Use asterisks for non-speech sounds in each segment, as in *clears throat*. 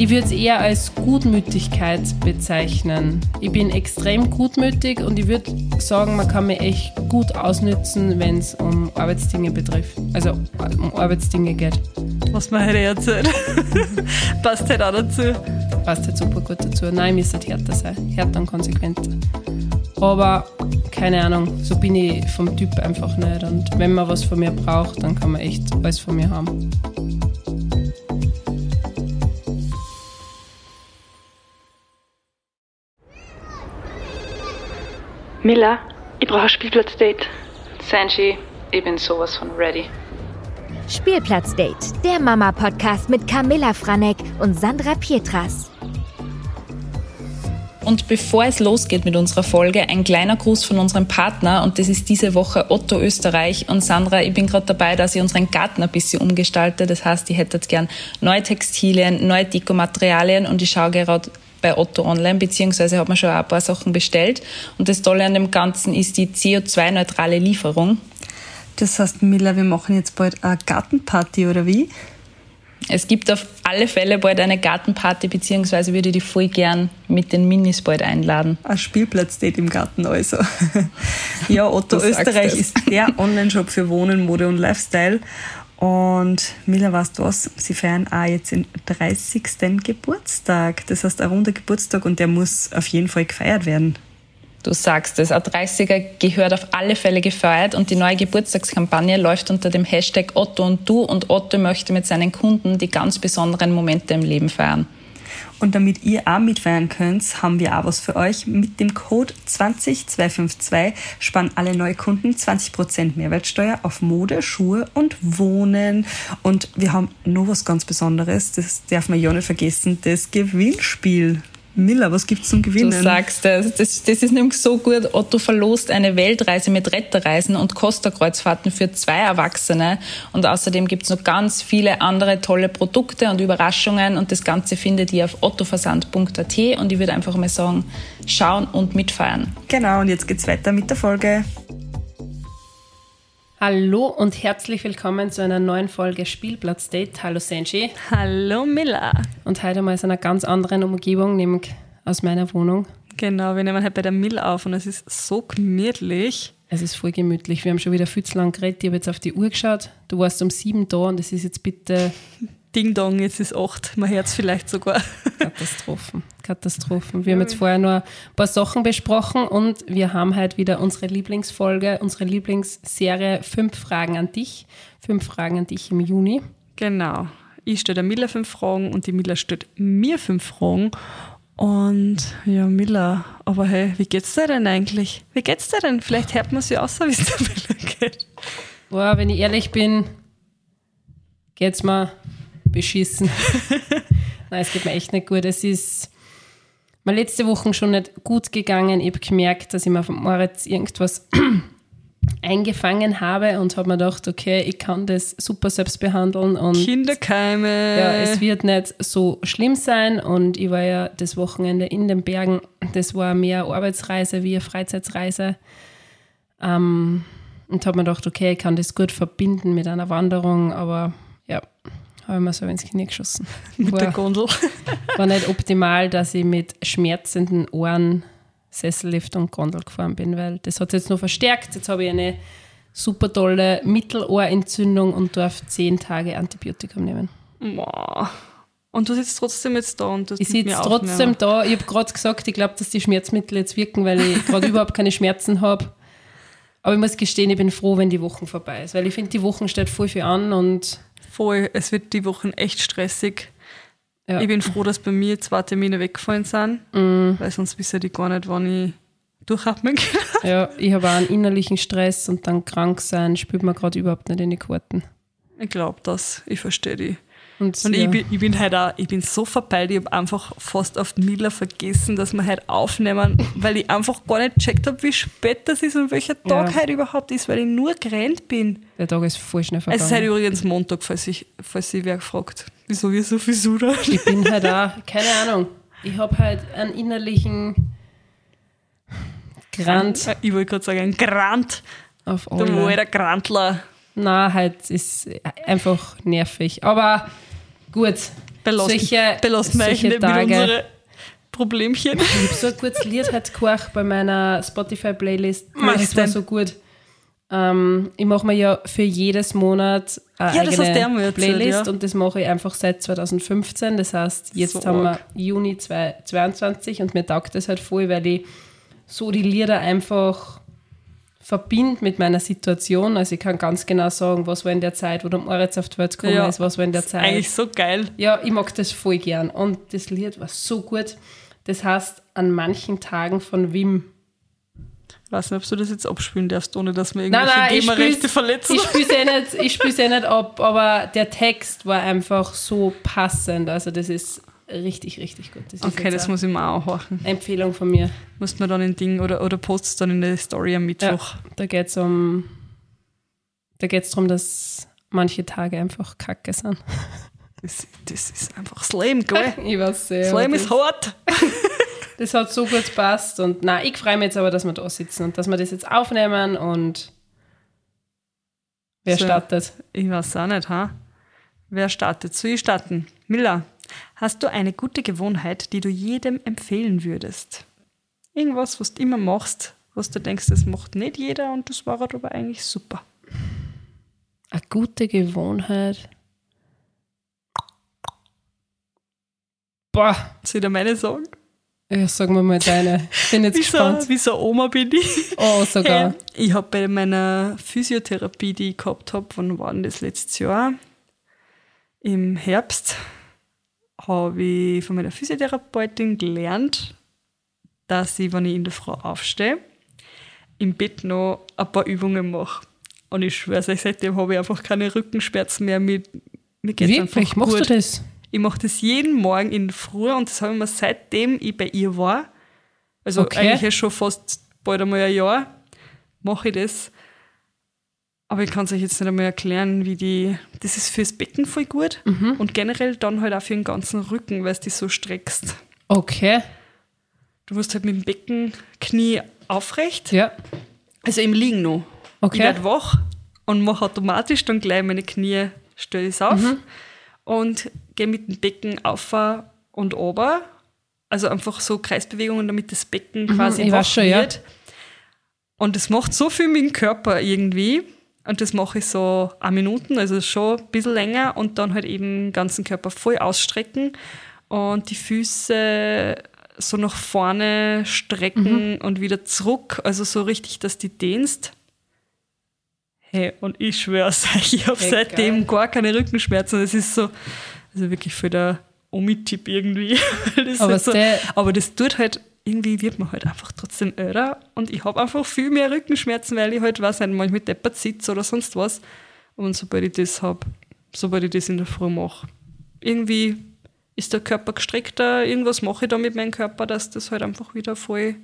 Ich würde es eher als Gutmütigkeit bezeichnen. Ich bin extrem gutmütig und ich würde sagen, man kann mich echt gut ausnützen, wenn es um Arbeitsdinge betrifft. Also um Arbeitsdinge geht. Was man heute erzählt. *laughs* Passt halt auch dazu. Passt halt super gut dazu. Nein, ich müsste halt härter sein. Härter und konsequenter. Aber keine Ahnung, so bin ich vom Typ einfach nicht. Und wenn man was von mir braucht, dann kann man echt alles von mir haben. Miller, ich brauche ein Spielplatzdate. Sanji, ich bin sowas von ready. Spielplatzdate, der Mama-Podcast mit Camilla Franek und Sandra Pietras. Und bevor es losgeht mit unserer Folge, ein kleiner Gruß von unserem Partner und das ist diese Woche Otto Österreich. Und Sandra, ich bin gerade dabei, dass ich unseren Garten ein bisschen umgestalte. Das heißt, ich hätte jetzt gern neue Textilien, neue Dekomaterialien und ich schaue gerade bei Otto online, beziehungsweise hat man schon ein paar Sachen bestellt. Und das Tolle an dem Ganzen ist die CO2-neutrale Lieferung. Das heißt, Miller, wir machen jetzt bald eine Gartenparty, oder wie? Es gibt auf alle Fälle bald eine Gartenparty, beziehungsweise würde ich die voll gern mit den Minis bald einladen. Ein Spielplatzdate im Garten also. *laughs* ja, Otto Österreich ist der Online-Shop für Wohnen, Mode und Lifestyle. Und Miller, weißt du was? Sie feiern auch jetzt den 30. Geburtstag. Das heißt, ein runder Geburtstag und der muss auf jeden Fall gefeiert werden. Du sagst es, ein 30er gehört auf alle Fälle gefeiert und die neue Geburtstagskampagne läuft unter dem Hashtag Otto und du und Otto möchte mit seinen Kunden die ganz besonderen Momente im Leben feiern. Und damit ihr auch mitfeiern könnt, haben wir auch was für euch. Mit dem Code 20252 sparen alle Neukunden 20% Mehrwertsteuer auf Mode, Schuhe und Wohnen. Und wir haben noch was ganz Besonderes, das darf man ja nicht vergessen, das Gewinnspiel. Miller, was gibt's zum Gewinnen? Du sagst das. das. Das ist nämlich so gut. Otto verlost eine Weltreise mit Retterreisen und Costa-Kreuzfahrten für zwei Erwachsene. Und außerdem gibt's noch ganz viele andere tolle Produkte und Überraschungen. Und das Ganze findet ihr auf ottoversand.at. Und ich würde einfach mal sagen, schauen und mitfeiern. Genau, und jetzt geht's weiter mit der Folge. Hallo und herzlich willkommen zu einer neuen Folge Spielplatz Date. Hallo Senji. Hallo Miller. Und heute mal aus einer ganz anderen Umgebung, nämlich aus meiner Wohnung. Genau, wir nehmen halt bei der Mill auf und es ist so gemütlich. Es ist voll gemütlich. Wir haben schon wieder viel zu lang geredet. Ich habe jetzt auf die Uhr geschaut. Du warst um sieben da und es ist jetzt bitte Ding Dong, jetzt ist acht. Man hört es vielleicht sogar. Katastrophen. Katastrophen. Wir haben jetzt vorher nur ein paar Sachen besprochen und wir haben halt wieder unsere Lieblingsfolge, unsere Lieblingsserie Fünf Fragen an dich. Fünf Fragen an dich im Juni. Genau. Ich stelle der Miller fünf Fragen und die Miller stellt mir fünf Fragen. Und ja, Miller, aber hey, wie geht's dir denn eigentlich? Wie geht's dir denn? Vielleicht hört man sie aus, wie es der Miller geht. Boah, wenn ich ehrlich bin, geht's mir beschissen. *laughs* Nein, es geht mir echt nicht gut. Es ist mir letzte Woche schon nicht gut gegangen. Ich habe gemerkt, dass ich mir von Moritz irgendwas *clears throat* eingefangen habe und habe mir gedacht, okay, ich kann das super selbst behandeln und Kinderkeime. ja, es wird nicht so schlimm sein und ich war ja das Wochenende in den Bergen. Das war mehr eine Arbeitsreise wie eine Freizeitsreise. Ähm, und habe mir gedacht, okay, ich kann das gut verbinden mit einer Wanderung, aber ja, habe ich mir so ins Knie geschossen. *laughs* mit der War- Gondel. *laughs* war nicht optimal, dass ich mit schmerzenden Ohren Sessellift und Gondel gefahren bin, weil das hat jetzt noch verstärkt. Jetzt habe ich eine super tolle Mittelohrentzündung und darf zehn Tage Antibiotikum nehmen. Boah. Und du sitzt trotzdem jetzt da und das Ich sitze trotzdem da. Ich habe gerade gesagt, ich glaube, dass die Schmerzmittel jetzt wirken, weil ich gerade *laughs* überhaupt keine Schmerzen habe. Aber ich muss gestehen, ich bin froh, wenn die Woche vorbei ist, weil ich finde, die Wochen steht voll viel an und Voll, es wird die Wochen echt stressig. ja, Ich bin froh, dass bei mir zwei Termine weggefallen sind, Mm. weil sonst wissen die gar nicht, wann ich durchatmen kann. *laughs* ja, ich habe auch einen innerlichen Stress und dann krank sein, spielt mir gerade überhaupt nicht in die Karten. Ich glaube das, ich verstehe die. Und, Und ja. ich, bin, ich bin halt auch, ich bin so verpeilt, ich habe einfach fast auf Miller vergessen, dass wir halt aufnehmen, *laughs* weil ich einfach gar nicht gecheckt habe, wie spät das ist und welcher Tag Ja. heute überhaupt ist, weil ich nur gerannt bin. Der Tag ist voll schnell Es vergangen. ist halt übrigens Montag, falls sich falls wer fragt, wieso wir so viel Sura. ich bin halt auch, *laughs* keine Ahnung, ich habe halt einen innerlichen Grant Ich wollte gerade sagen, ein Grant, auf der alle. Walter Grantler. Na, halt ist einfach nervig. Aber gut, belassen, solche, belassen wir solche nicht mit Tage. unseren Problemchen. Ich habe so ein gutes Lied heute gehört bei meiner Spotify-Playlist. Das war so gut. Ähm, ich mache mir ja für jedes Monat eine Ja, eigene Playlist ja. und das mache ich einfach seit 2015. Das heißt, jetzt So haben wir. Juni 2022 und mir taugt das halt voll, weil ich so die Lieder einfach verbinde mit meiner Situation. Also ich kann ganz genau sagen, was war in der Zeit, wo der Moritz auf die Welt gekommen Ja. ist, was war in der Zeit. eigentlich so geil. Ja, ich mag das voll gern. Und das Lied war so gut. Das heißt, an manchen Tagen von Wim. Ich weiß nicht, ob du das jetzt abspielen darfst, ohne dass wir Nein, irgendwelche nein, GEMA-Rechte spiel's, verletzen. ich spiel's eh nicht, ich eh nicht ab, aber der Text war einfach so passend. Also das ist richtig, richtig gut. Das Okay, das muss ich mir auch horchen. Empfehlung von mir. Musst mir dann ein Ding oder, oder postest dann in der Story am Mittwoch. Da geht's um, da geht's darum, dass manche Tage einfach kacke sind. *laughs* Das, das ist einfach Slam, gell? *laughs* Ich weiß sehr. Slam ist hart. *laughs* das hat so gut gepasst und na, ich freue mich jetzt aber, dass wir da sitzen und dass wir das jetzt aufnehmen und wer So. startet? Ich weiß auch nicht, ha? Wer startet? Soll ich starten? Miller, hast du eine gute Gewohnheit, die du jedem empfehlen würdest? Irgendwas, was du immer machst, was du denkst, das macht nicht jeder und das war aber eigentlich super. Eine gute Gewohnheit. Boah, Soll ich dir meine sagen? ja, sagen wir mal deine. Bin jetzt *laughs* Wie so, gespannt. wie so Oma bin ich. Oh, sogar. Hey, ich habe bei meiner Physiotherapie, die ich gehabt habe, wann war denn das letztes Jahr? Im Herbst habe ich von meiner Physiotherapeutin gelernt, dass ich, wenn ich in der Früh aufstehe, im Bett noch ein paar Übungen mache. Und ich schwöre euch, seitdem habe ich einfach keine Rückenschmerzen mehr. Mir, mir geht's Wirklich? Machst gut. du das? Ich mache das jeden Morgen in der Früh und das habe ich mir seitdem ich bei ihr war, also Okay. eigentlich schon fast bald einmal ein Jahr, mache ich das. Aber ich kann es euch jetzt nicht einmal erklären, wie die. Das ist fürs Becken voll gut Mhm. und generell dann halt auch für den ganzen Rücken, weil es dich so streckst. Okay. Du musst halt mit dem Becken Knie aufrecht, Ja. also im Liegen noch. Ich Okay. werde wach und mache automatisch dann gleich meine Knie, stelle es auf Mhm. und gehe mit dem Becken auf und runter. Also einfach so Kreisbewegungen, damit das Becken quasi Mhm, ich wach schon, ja. wird. Und das macht so viel mit dem Körper irgendwie. Und das mache ich so eine Minuten, also schon ein bisschen länger und dann halt eben den ganzen Körper voll ausstrecken und die Füße so nach vorne strecken Mhm. und wieder zurück, also so richtig, dass die dehnst. Hey, und ich schwör's *laughs* euch, ich habe Hey, seitdem geil. gar keine Rückenschmerzen. Das ist so, also wirklich für der Omi-Tipp irgendwie. *laughs* Das Aber halt so, aber das tut halt, irgendwie wird man halt einfach trotzdem älter und ich habe einfach viel mehr Rückenschmerzen, weil ich halt, weiß nicht, manchmal deppert sitze oder sonst was. Und sobald ich das habe, sobald ich das in der Früh mache, irgendwie ist der Körper gestreckter, irgendwas mache ich da mit meinem Körper, dass das halt einfach wieder voll.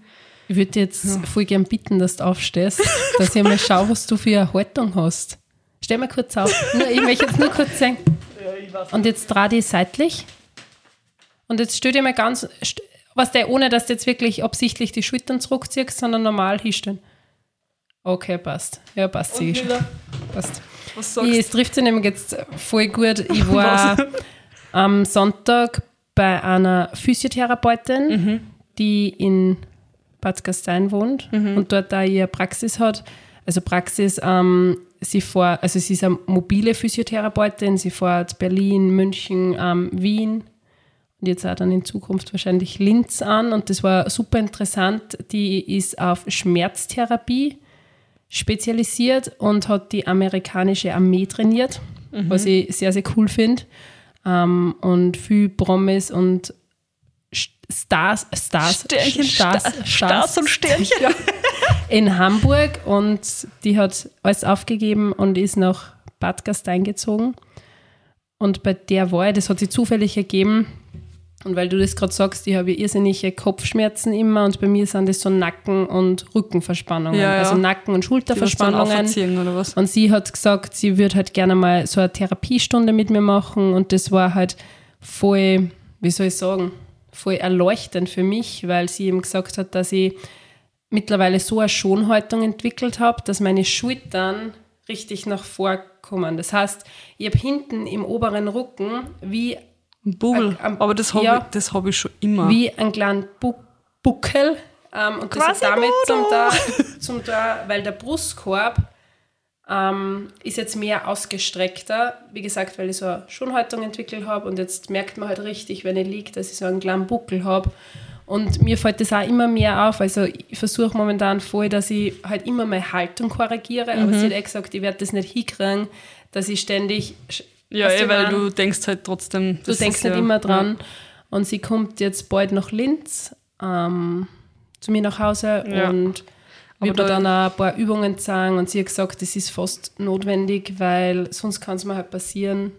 Ich würde jetzt voll gern bitten, dass du aufstehst, dass ich mal schaue, was du für eine Haltung hast. Stell mal kurz auf. Nur, ich möchte jetzt nur kurz sagen. Und jetzt dreh dich seitlich. Und jetzt stell dir mal ganz, was der, ohne dass du jetzt wirklich absichtlich die Schultern zurückziehst, sondern normal hinstellen. Okay, passt. Ja, passt. sieh schon. Passt. Was Ich, sagst es trifft sich nämlich jetzt voll gut. Ich *laughs* war am Sonntag bei einer Physiotherapeutin, Mhm. die in Bad Gastein wohnt und dort da ihre Praxis hat. Also Praxis, ähm, sie fährt, also sie ist eine mobile Physiotherapeutin, sie fährt Berlin, München, ähm, Wien und jetzt auch dann in Zukunft wahrscheinlich Linz an und das war super interessant. Die ist auf Schmerztherapie spezialisiert und hat die amerikanische Armee trainiert, was ich sehr, sehr cool finde. Ähm, und viel Promis und St- Stars, Stars, Sternchen, Stars, Stars, Stars und Sternchen. Ja. in Hamburg und die hat alles aufgegeben und ist nach Bad Gastein gezogen. Und bei der war ich, das hat sich zufällig ergeben. Und weil du das gerade sagst, ich habe ja irrsinnige Kopfschmerzen immer und bei mir sind das so Nacken- und Rückenverspannungen. Ja, ja. Also Nacken- und Schulterverspannungen. Und sie hat gesagt, sie würde halt gerne mal so eine Therapiestunde mit mir machen und das war halt voll, wie soll ich sagen, voll erleuchtend für mich, weil sie eben gesagt hat, dass ich mittlerweile so eine Schonhaltung entwickelt habe, dass meine Schultern richtig nach vorkommen. Das heißt, ich habe hinten im oberen Rücken wie Ein Bubel. Ein- ein- Aber das habe ja. ich, hab ich schon immer. wie ein kleinen Bu Buckel. Ähm, und das Quasi hat damit zum da, zum da, weil der Brustkorb ähm, ist jetzt mehr ausgestreckter. Wie gesagt, weil ich so eine Schonhaltung entwickelt habe und jetzt merkt man halt richtig, wenn ich liege, dass ich so einen kleinen Buckel habe. Und mir fällt das auch immer mehr auf. Also ich versuche momentan voll, dass ich halt immer meine Haltung korrigiere. Aber Mhm. sie hat eh gesagt, ich werde das nicht hinkriegen, dass ich ständig... ja, eh, weil du denkst halt trotzdem. Du das denkst ist nicht ja, immer dran. Und sie kommt jetzt bald nach Linz ähm, zu mir nach Hause Ja. und mir da- dann auch ein paar Übungen zeigen. Und sie hat gesagt, das ist fast notwendig, weil sonst kann es mir halt passieren,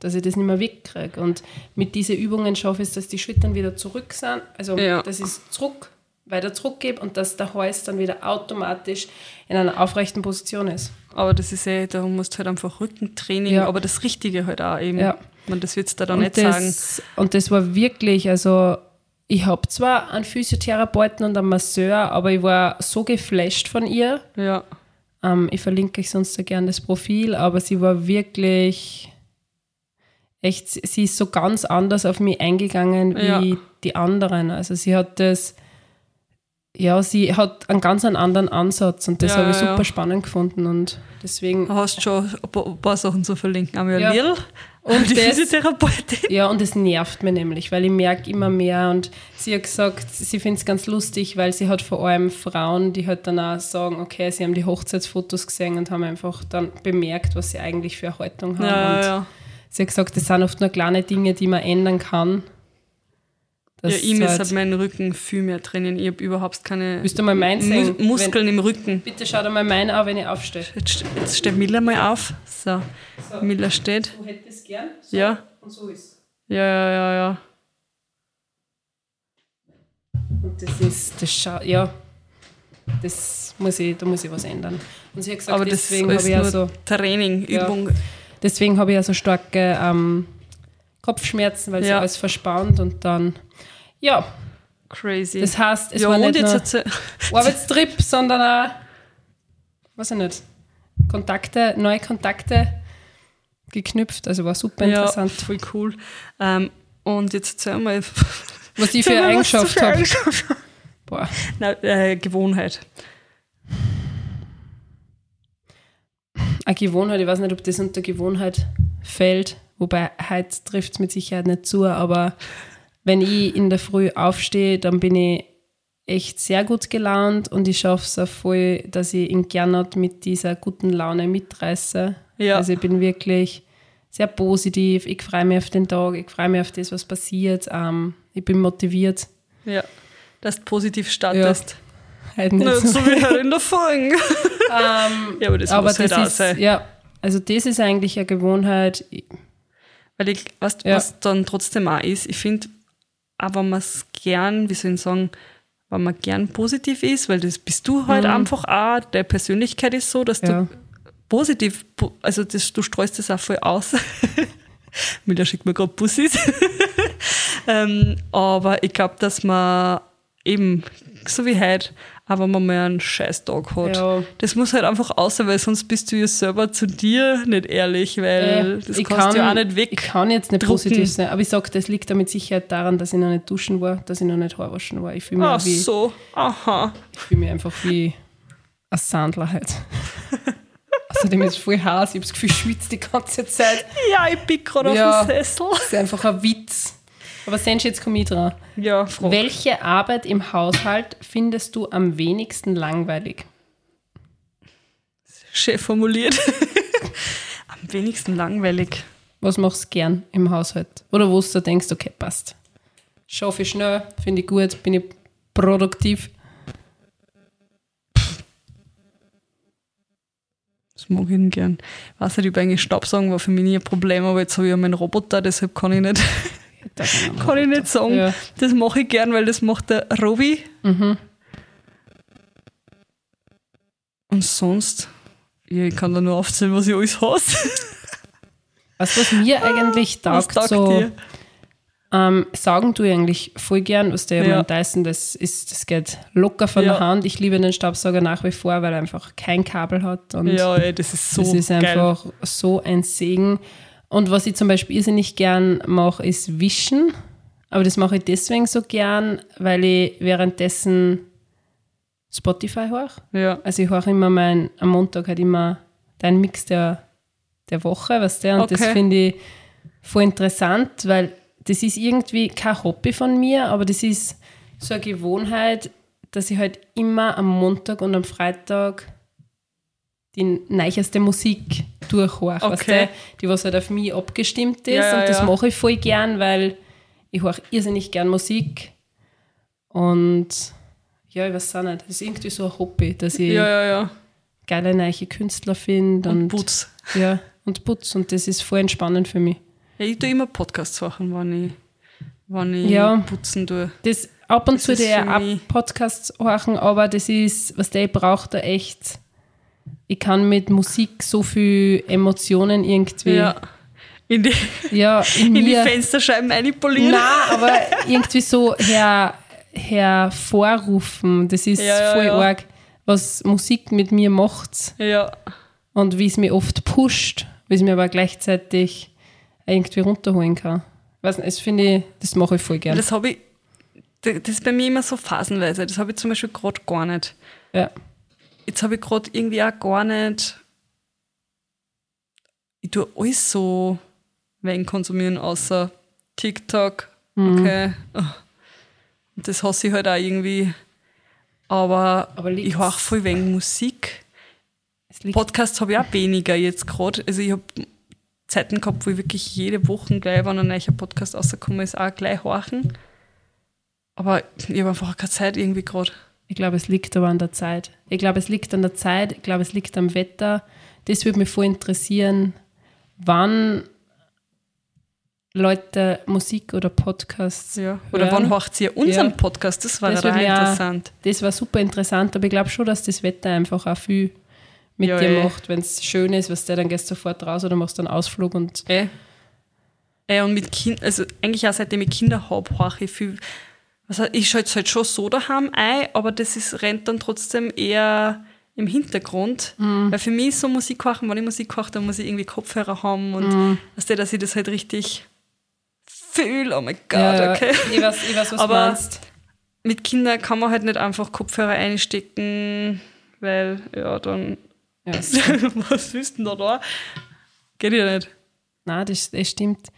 dass ich das nicht mehr wegkriege. Und mit diesen Übungen schaffe ich es, dass die Schultern wieder zurück sind. Also, Ja. dass ich es zurück, weiter zurückgebe und dass der Hals dann wieder automatisch in einer aufrechten Position ist. Aber das ist eh, da musst du halt einfach Rückentraining, Ja. aber das Richtige halt auch eben. Ja. Man, das wird es da dann Und nicht sagen. das, und das war wirklich, also ich habe zwar einen Physiotherapeuten und einen Masseur, aber ich war so geflasht von ihr. Ja. Ähm, ich verlinke euch sonst so gerne das Profil, aber sie war wirklich echt, sie ist so ganz anders auf mich eingegangen wie Ja. die anderen. Also sie hat das, ja, sie hat einen ganz anderen Ansatz und das Ja, habe ich super ja. spannend gefunden und deswegen Du hast schon ein paar, ein paar Sachen zu verlinken. Einmal Ja. ja. Lil, Und die das- Physiotherapeutin. Ja, und es nervt mich nämlich, weil ich merke immer mehr und sie hat gesagt, sie findet es ganz lustig, weil sie hat vor allem Frauen, die halt dann auch sagen, okay, sie haben die Hochzeitsfotos gesehen und haben einfach dann bemerkt, was sie eigentlich für eine Haltung haben. Ja, und ja. sie hat gesagt, das sind oft nur kleine Dinge, die man ändern kann. Ja, Das ihm ist halt- halt mein Rücken viel mehr drinnen. Ich habe überhaupt keine Willst du mal meinen sehen? Mus Muskeln im Rücken. Bitte schau dir mal meinen an, wenn ich aufstehe. Jetzt, jetzt steht Miller mal auf. So, Miller steht. Du hättest gern? Ja. Und so ist Ja, ja, ja, ja. Und das ist, das scha ja, das muss ich, da muss ich was ändern. Und sie hat gesagt, Aber deswegen habe ich ja so, Training, Ja. Übung. deswegen habe ich ja so starke ähm, Kopfschmerzen, weil sie Ja. alles verspannt und dann, ja, Crazy. das heißt, es ja, war nicht jetzt nur erzähl- Arbeitstrip, sondern auch, weiß ich nicht, Kontakte, neue Kontakte geknüpft, also war super ja, interessant. voll cool. Ähm, und jetzt erzähl mal, *laughs* Was ich für Eigenschaft habe. Boah. Nein, äh, Gewohnheit. eine Gewohnheit, ich weiß nicht, ob das unter Gewohnheit fällt, wobei heute trifft es mit Sicherheit nicht zu, aber wenn ich in der Früh aufstehe, dann bin ich echt sehr gut gelaunt und ich schaffe es auch voll, dass ich in Gernot mit dieser guten Laune mitreiße. Ja. Also ich bin wirklich sehr positiv, ich freue mich auf den Tag, ich freue mich auf das, was passiert, ähm, ich bin motiviert. Ja, dass du positiv startest. Halt nicht Nicht so. wie halt in der Folge. *laughs* ja, aber das aber muss halt das auch ist, sein. ja, also das ist eigentlich eine Gewohnheit. Weil ich, weißt, Ja. was dann trotzdem auch ist, ich finde, wenn man es gern, wie soll ich sagen, wenn man gern positiv ist, weil das bist du halt einfach auch, deine Persönlichkeit ist so, dass Mhm. Ja. du positiv, po- also das, du streust das auch voll aus. *laughs* Mila schickt mir gerade Bussis. *laughs* ähm, aber ich glaube, dass man eben, so wie heute, aber wenn man mal einen Scheißtag hat, Ja. das muss halt einfach außer, weil sonst bist du ja selber zu dir nicht ehrlich, weil Äh, das ich kannst du ja auch nicht weg. Ich kann jetzt nicht drucken. positiv sein, aber ich sage, das liegt da mit Sicherheit daran, dass ich noch nicht duschen war, dass ich noch nicht Haarwaschen war. Ich fühle mich, Ach wie, so, aha. ich fühl mich einfach wie ein Sandler halt. *laughs* Außerdem ist es voll heiß, ich habe das Gefühl, ich schwitze die ganze Zeit. Ja, ich bin gerade Ja. auf dem Sessel. Das ist einfach ein Witz. Aber Sensch, jetzt komme ich dran. Ja, Frau. Welche Arbeit im Haushalt findest du am wenigsten langweilig? Schön formuliert. *laughs* Am wenigsten langweilig. Was machst du gern im Haushalt? Oder wo du denkst, okay, passt. Schaffe ich schnell, finde ich gut, bin ich produktiv. Das mag ich gern. Ich weiß nicht, ich eigentlich Staubsaugen war für mich nie ein Problem, aber jetzt habe ich ja meinen Roboter, deshalb kann ich nicht, *laughs* kann ich nicht sagen. Ja. Das mache ich gern, weil das macht der Robi. Mhm. Und sonst, ja, ich kann da nur aufzählen, was ich alles hasse. Du, was mir eigentlich Was taugt, taugt so dir? ähm, sagen ich eigentlich voll gern, was der Ja. Dyson, das ist, das geht locker von Ja. der Hand. Ich liebe den Staubsauger nach wie vor, weil er einfach kein Kabel hat und Ja, ey, das ist so das ist geil. einfach so ein Segen. Und was ich zum Beispiel irrsinnig gern mache, ist Wischen. Aber das mache ich deswegen so gern, weil ich währenddessen Spotify höre. Ja. Also ich höre immer mein, am Montag halt immer deinen Mix der, der Woche, weißt du? Und das Okay. finde ich voll interessant, weil das ist irgendwie kein Hobby von mir, aber das ist so eine Gewohnheit, dass ich halt immer am Montag und am Freitag die neueste Musik durchhöre, weißt Okay. du? die was halt auf mich abgestimmt ist Ja, ja, und das ja. mache ich voll gern, weil ich höre irrsinnig gern Musik und ja, ich weiß auch nicht, das ist irgendwie so ein Hobby, dass ich geile neue Künstler finde Und und, Putz. Ja, und Putz und das ist voll entspannend für mich. Ja, ich tue immer Podcasts machen, wenn ich, wenn ich Ja. putzen tue. Das ab und Das zu der Podcasts horchen, aber das ist, was der ich brauche da echt. Ich kann mit Musik so viel Emotionen irgendwie, ja, Ja. In die, *laughs* in in die. Fensterscheiben manipulieren. Nein, aber irgendwie so her, hervorrufen. Das ist Ja, ja, voll ja. arg, was Musik mit mir macht Ja. und wie es mir oft pusht, wie es mir aber gleichzeitig irgendwie runterholen kann. Weiß nicht, das finde ich, das mache ich voll gern. Das habe ich, das ist bei mir immer so phasenweise. Das habe ich zum Beispiel gerade gar nicht. Ja. Jetzt habe ich gerade irgendwie auch gar nicht. Ich tue alles so Wein konsumieren, außer TikTok. Mhm. Okay. Und das hasse ich halt auch irgendwie. Aber, Aber ich höre voll wenig Musik. Podcasts habe ich auch weniger jetzt gerade. Also ich habe Zeiten gehabt, wo ich wirklich jede Woche gleich, wenn ein neuer Podcast rausgekommen ist, auch gleich horchen. Aber ich habe einfach keine Zeit irgendwie gerade. Ich glaube, es liegt aber an der Zeit. Ich glaube, es liegt an der Zeit, ich glaube, es liegt am Wetter. Das würde mich voll interessieren, wann Leute Musik oder Podcasts Ja. Oder hören. wann hört ihr unseren Ja. Podcast? Das war Das ja mich auch- interessant. Das war super interessant, aber ich glaube schon, dass das Wetter einfach auch viel mit Ja, dir eh. macht. Wenn es schön ist, was der dann gehst du sofort raus oder machst einen Ausflug und Äh. Äh, und mit Kind, also eigentlich auch seitdem ich Kinder habe, ich viel. Also ich schalte halt schon so daheim ein, aber das ist, rennt dann trotzdem eher im Hintergrund. Mhm. Weil für mich ist so Musik horchen, wenn ich Musik horche, dann muss ich irgendwie Kopfhörer haben und Mhm. weißt du, dass ich das halt richtig fühle. Oh mein Gott, Ja, okay. ich, weiß, ich weiß, was Aber- du meinst. Mit Kindern kann man halt nicht einfach Kopfhörer einstecken, weil, ja, dann, Ja, es- *laughs* was willst du denn da da? Geht ja nicht. Nein, das, das stimmt.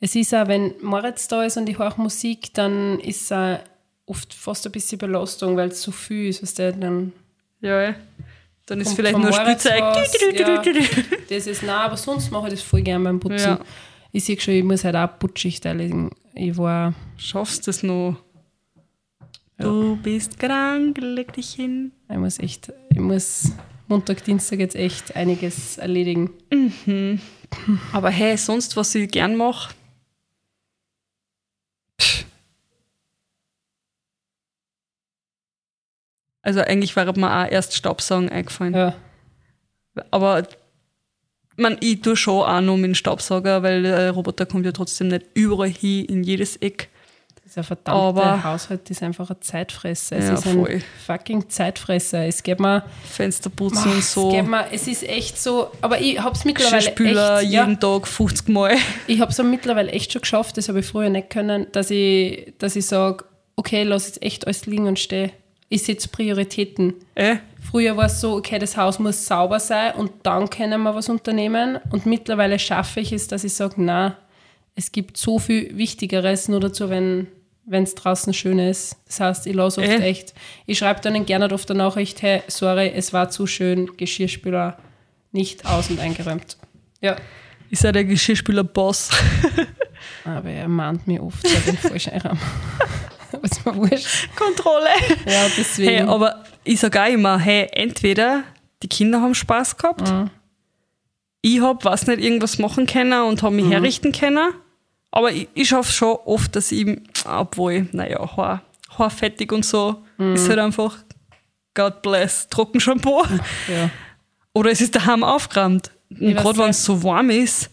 Es ist auch, wenn Moritz da ist und ich höre Musik, dann ist es auch oft fast ein bisschen Belastung, weil es so viel ist, was der dann Ja, eh. dann ist vielleicht nur Spielzeug. ja. Das ist nah, aber sonst mache ich das voll gern beim Putzen. Ja. Ich sehe schon, ich muss halt auch Putzschicht erledigen. Ich war, Schaffst du es noch? Du bist krank, leg dich hin. ich muss echt, ich muss Montag, Dienstag jetzt echt einiges erledigen. Aber hey, sonst, was ich gern mache. Also eigentlich wäre mir auch erst Staubsaugen eingefallen. Ja, Aber man, ich tue schon auch noch mit dem Staubsauger, weil der Roboter kommt ja trotzdem nicht überall hin, in jedes Eck. dieser verdammte Aber- Haushalt ist einfach ein Zeitfresser. Es Ja, ist ein voll. fucking Zeitfresser. Es geht mir, Fenster putzen und es, so. geht mir, es ist echt so, aber ich habe es mittlerweile Geschirrspüler echt, ja, jeden Tag 50 Mal. Ich habe es mittlerweile echt schon geschafft, das habe ich früher nicht können, dass ich, dass ich sage, okay, lass jetzt echt alles liegen und stehe. Ich setze Prioritäten. Äh? Früher war es so, okay, das Haus muss sauber sein und dann können wir was unternehmen. Und mittlerweile schaffe ich es, dass ich sage, na, es gibt so viel Wichtigeres, nur dazu, wenn es draußen schön ist. Das heißt, ich lasse oft Eh. echt, ich schreibe dann gerne auf der Nachricht, hey, sorry, es war zu schön, Geschirrspüler nicht aus- und eingeräumt. Ja, Ist ja der Geschirrspüler-Boss. aber er mahnt mir oft, den falsch einräume. *laughs* Aber ist mir wurscht. Kontrolle. Ja, deswegen. Hey, aber ich sage auch immer, hey, entweder die Kinder haben Spaß gehabt, Mhm. ich habe, was nicht, irgendwas machen können und habe mich Mhm. herrichten können. Aber ich, ich schaffe schon oft, dass ich, obwohl, naja, Haar, haarfettig und so, Mhm. ist halt einfach, God bless, Trockenshampoo. ja. Oder es ist daheim aufgeräumt. Und gerade wenn es so warm ist,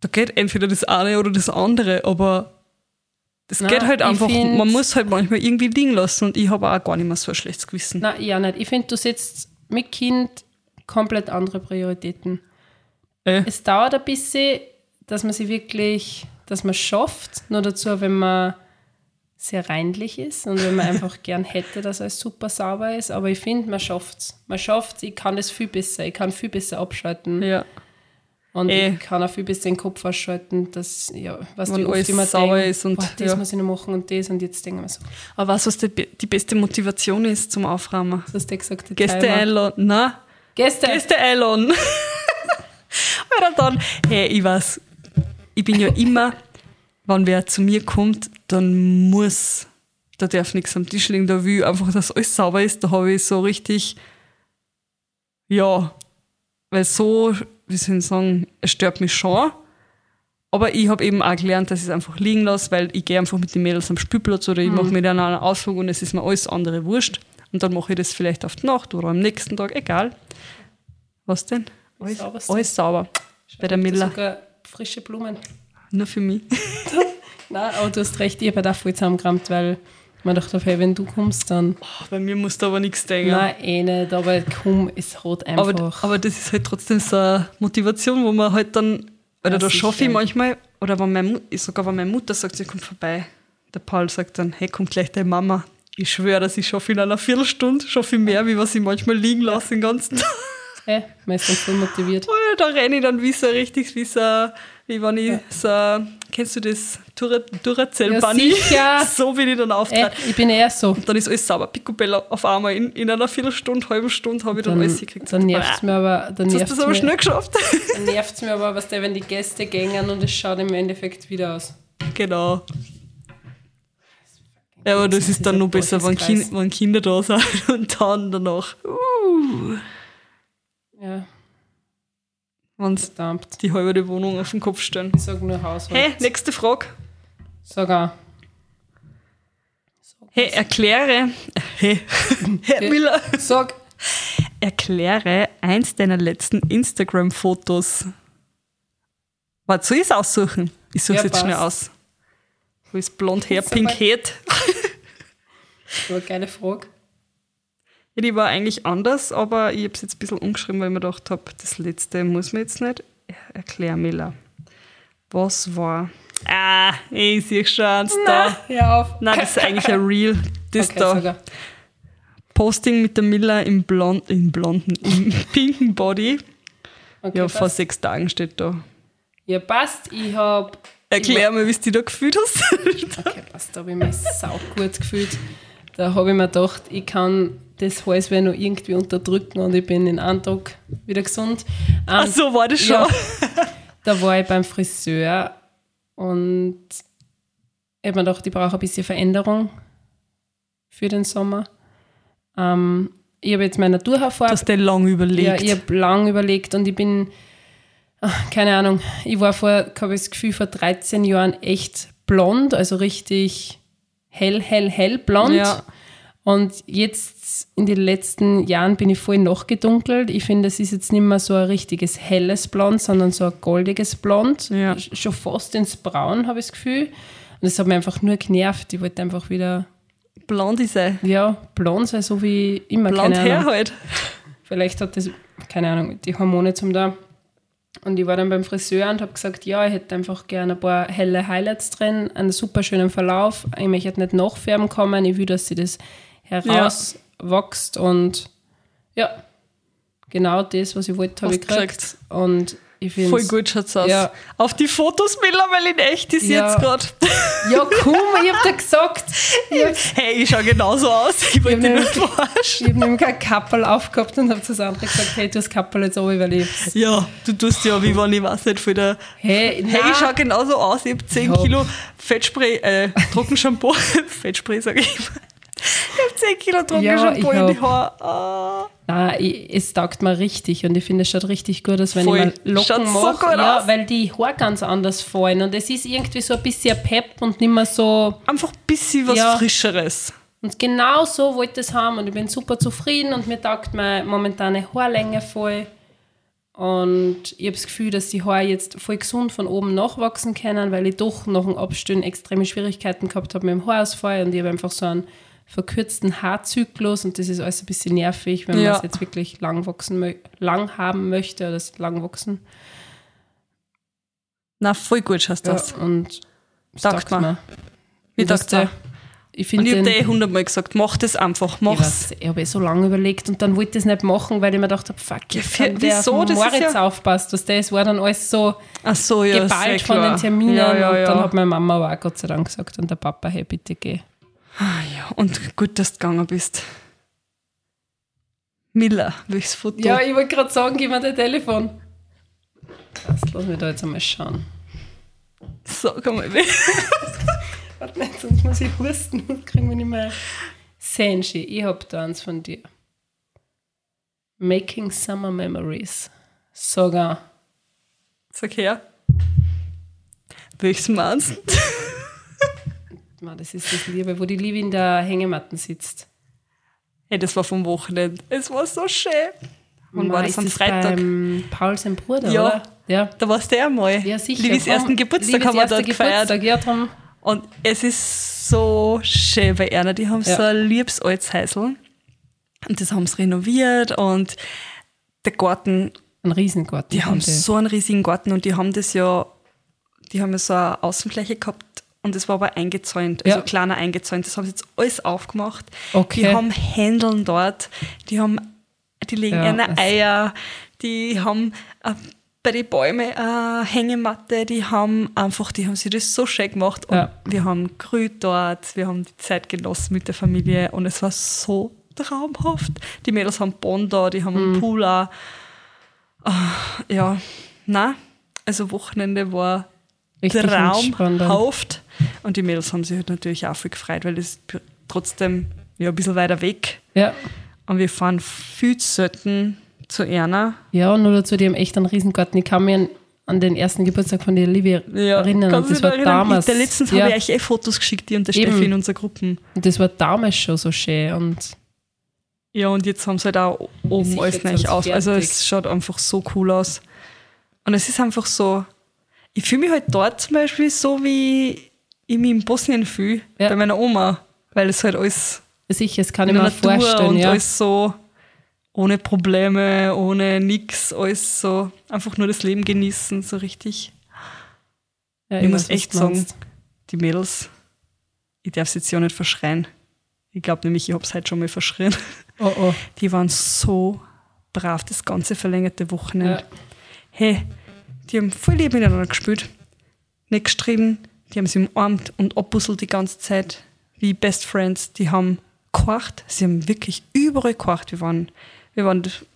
da geht entweder das eine oder das andere, aber das Na, geht halt einfach, man muss halt manchmal irgendwie liegen lassen und ich habe auch gar nicht mehr so ein schlechtes Gewissen. Nein, ja nicht. Ich finde, du setzt mit Kind komplett andere Prioritäten. Äh. Es dauert ein bisschen, dass man sie wirklich, dass man schafft. Nur dazu, wenn man sehr reinlich ist und wenn man *laughs* einfach gern hätte, dass alles super sauber ist. Aber ich finde, man schafft es. Man schafft es, ich kann das viel besser. Ich kann viel besser abschalten. Ja. Und Eh. ich kann auch viel besser den Kopf ausschalten, dass, ja, was du oft alles immer sauber denk, ist und- boah, das ja. muss ich noch machen und das und jetzt denken wir so, Aber weißt du, was die, die beste Motivation ist zum Aufräumen? was hast du gesagt? Gäste einladen. Nein, Gäste. Gäste einladen. *laughs* Weil dann, hey, ich weiß, ich bin ja immer, wenn wer zu mir kommt, dann muss, da darf nichts am Tisch liegen, da will ich einfach, dass alles sauber ist, da habe ich so richtig, ja, weil so, wie soll ich sagen, es stört mich schon, aber ich habe eben auch gelernt, dass ich es einfach liegen lasse, weil ich gehe einfach mit den Mädels am Spielplatz oder ich mache mit einer einen Ausflug und es ist mir alles andere wurscht. Und dann mache ich das vielleicht auf die Nacht oder am nächsten Tag, egal. Was denn? Alles, Sauberste. alles sauber. Bei der Miller. Sogar frische Blumen. Nur für mich. *laughs* Nein, aber du hast recht, ich habe auch voll zusammengerammt, weil man dachte, hey, wenn du kommst, dann. Bei mir musst du aber nichts denken. Nein, eh nicht, aber komm, es hat einfach. aber, aber das ist halt trotzdem so eine Motivation, wo man halt dann, oder Ja, da schaffe ich manchmal, oder wenn meine, sogar wenn meine Mutter sagt, sie kommt vorbei, der Paul sagt dann, hey, kommt gleich deine Mama. Ich schwöre, dass ich schaffe in einer Viertelstunde, schaffe ich mehr, wie was ich manchmal liegen lasse den ganzen Tag. ist dann voll motiviert. *laughs* Und da renne ich dann wie so richtig, wie so, wie wenn ich so, kennst du das Dura- Duracell Ja, sicher. *laughs* so bin ich dann Ey, auftreten. ich bin eher so. Und dann ist alles sauber, Picobello auf einmal. In, in einer Viertelstunde, halben Stunde habe ich dann, Dann, alles gekriegt. dann nervt es mir aber. Dann hast du das aber mir, schnell geschafft. *laughs* Dann nervt's mir aber, was der, wenn die Gäste gängen und es schaut im Endeffekt wieder aus. genau. Ja, aber das ist dann noch besser, wenn, kind, wenn Kinder da sind *laughs* und dann danach, uh, Ja, wenn die halbe Wohnung auf den Kopf stellen. Ich sag nur Haushalt. Hey, nächste Frage. Sag auch. Hey, erkläre, *laughs* hey, Herr Miller, Sag. erkläre eins deiner letzten Instagram-Fotos. Warte, soll ich es aussuchen? Ich suche es Ja, jetzt schnell aus. Wo ist blond Ist pink Head? *laughs* Das war eine geile Frage. Ja, die war eigentlich anders, aber ich habe es jetzt ein bisschen umgeschrieben, weil ich mir gedacht habe, das letzte muss man jetzt nicht. Erklär Miller. Was war? Ah, ich sehe schon da. Hör auf. Nein, das ist eigentlich ein Real. Das Okay, da. auch. Posting mit der Miller im, blond, im blonden, im *laughs* pinken Body. Okay, Ja, vor passt. sechs Tagen steht da. Ja, passt. Ich hab. Erklär mir, wie du dich da gefühlt hast. Okay, passt. Da habe ich mich sau gut gefühlt. Da habe ich mir gedacht, ich kann das Halsweh noch irgendwie unterdrücken und ich bin in Eindruck wieder gesund. Ähm, Ach so, war das schon. Ja, *laughs* da war ich beim Friseur und ich habe mir gedacht, ich brauche ein bisschen Veränderung für den Sommer. Ähm, ich habe jetzt meine Naturhaarfarbe. Dass der lang Ja, überlegt. ich habe lang überlegt und ich bin, ach, keine Ahnung, ich war vor, habe ich das Gefühl, vor 13 Jahren echt blond, also richtig hell, hell, hell blond. Ja. Und jetzt in den letzten Jahren bin ich voll nachgedunkelt. Ich finde, es ist jetzt nicht mehr so ein richtiges helles Blond, sondern so ein goldiges Blond. Ja. Sch- Schon fast ins Braun, habe ich das Gefühl. Und das hat mich einfach nur genervt. Ich wollte einfach wieder, Blond ist er. ja, blond sein, so wie immer. Blond her halt. Vielleicht hat das, keine Ahnung, die Hormone zum da. Und ich war dann beim Friseur und habe gesagt, ja, ich hätte einfach gerne ein paar helle Highlights drin, einen super schönen Verlauf. Ich möchte nicht nachfärben kommen, ich will, dass sie das herauswächst und ja, genau das, was ich wollte, habe ich gekriegt. Und ich finde Voll gut schaut's aus. Ja. Auf die Fotos mittlerweile in echt ist Ja. jetzt gerade. *laughs* Ja, komm, ich habe dir gesagt, ich Hey, ich schau genauso aus. Ich wollte dich hab nur nämlich- verarschen. ich hab nämlich kein Kappel aufgehabt und habe zu Sandra gesagt, hey, du hast Kappel jetzt oben, weil ich Ja, du tust ja, wie wenn ich weiß nicht, für der. Hey, Hey, ich schau genauso aus. Ich hab 10 Ja. Kilo Fettspray, äh, Trockenshampoo. *laughs* Fettspray sage ich immer. Ich hab 10 Kilo Trockenshampoo ich in die Haare. Ah. Nein, ich, es taugt mir richtig und ich finde, es schaut richtig gut aus, wenn Voll. ich mal Locken Schaut so mache. gut ja, aus. weil die Haare ganz anders fallen und es ist irgendwie so ein bisschen Pep und nicht mehr so. Einfach ein bisschen was Ja. Frischeres. Und genau so wollte ich es haben und ich bin super zufrieden und mir taugt meine momentane Haarlänge voll. Und ich habe das Gefühl, dass die Haare jetzt voll gesund von oben nachwachsen können, weil ich doch nach dem Abstellen extreme Schwierigkeiten gehabt habe mit dem Haarausfall und ich habe einfach so einen verkürzten Haarzyklus und das ist alles ein bisschen nervig, wenn Ja. man es jetzt wirklich lang wachsen lang haben möchte oder es lang wachsen. Na, voll gut schaust du Ja, das. und mir. mir. Wie du, dir? Ich Und finde ich habe eh hundertmal gesagt, mach das einfach, ich, mach's. weiß, ich habe eh so lange überlegt und dann wollte ich es nicht machen, weil ich mir gedacht habe, fuck, Ja, für- der wieso? auf Das Moritz ja- aufpasst. Was das war dann alles so Ach so, ja, geballt von den Terminen Ja, ja, und dann hat meine Mama aber auch Gott sei Dank gesagt und der Papa, hey, bitte geh. Ja. Und gut, dass du gegangen bist. Miller, welches Foto? Ja, ich wollte gerade sagen, gib mir dein Telefon. Das lass mich da jetzt einmal schauen. Sag einmal, wer- *laughs* Warte nicht, sonst muss ich husten kriegen wir nicht mehr. Senshi, ich hab da eins von dir. Making Summer Memories. Sogar. Sag her. Welches meinst du? Das ist das Liebe, wo die Liebe in der Hängematte sitzt. Hey, das war vom Wochenende. Es war so schön. Und Ma, war das am Freitag? Beim Paul, sein Bruder, Ja. oder? Ja. Da warst du ja mal. Ja, sicher. Libis Komm, ersten Geburtstag Libis haben wir dort gefeiert. Ja, drum. Und es ist so schön bei Erna. Die haben Ja. so ein liebes altes Häusl. Und das haben sie renoviert und der Garten, Ein Riesengarten. die haben so einen riesigen Garten und die haben das ja, die haben ja so eine Außenfläche gehabt und das war aber eingezäunt, also Ja. kleiner eingezäunt. Das haben sie jetzt alles aufgemacht. Okay. Die haben Händeln dort, die haben, die legen Ja, eine Eier, die haben äh, bei den Bäumen eine Hängematte, die haben einfach, die haben sich das so schön gemacht. Und Ja. wir haben grüht dort, wir haben die Zeit genossen mit der Familie und es war so traumhaft. Die Mädels haben Bonn da, die haben Mhm. einen Pool auch. Ah, Ja, na, also Wochenende war Richtig traumhaft. Und die Mädels haben sich halt natürlich auch viel gefreut, weil das ist trotzdem ja, ein bisschen weiter weg. Ja. Und wir fahren viel zu selten zu Erna. ja, und nur dazu, die haben echt einen Riesengarten. Ich kann mich an, an den ersten Geburtstag von der Livia erinnern. kannst Und das war erinnern? damals. Ich, der letztens ja, habe ich euch eh Fotos geschickt, die und der Eben. Steffi in unserer Gruppe. und das war damals schon so schön. Und Ja, und jetzt haben sie halt auch oben Sicher, alles gleich aus. Also es schaut einfach so cool aus. Und es ist einfach so, ich fühle mich halt dort zum Beispiel so, wie ich mich in Bosnien fühle, Ja. bei meiner Oma. Weil es halt alles sicher, das kann ich mir Natur vorstellen. und Ja. alles so ohne Probleme, ohne nix, alles so einfach nur das Leben genießen, so richtig. ja, ich muss echt sagen, meinst. die Mädels, ich darf sie jetzt ja nicht verschreien. Ich glaube nämlich, ich habe es heute schon mal verschrien. Oh, oh. Die waren so brav, das ganze verlängerte Wochenende. Ja. Hey, die haben voll lieb miteinander gespielt. Nicht gestritten, die haben sich umarmt und abbusselt die ganze Zeit, wie Best Friends. Die haben gekocht, sie haben wirklich überall gekocht. Wir waren, wir waren ein bisschen,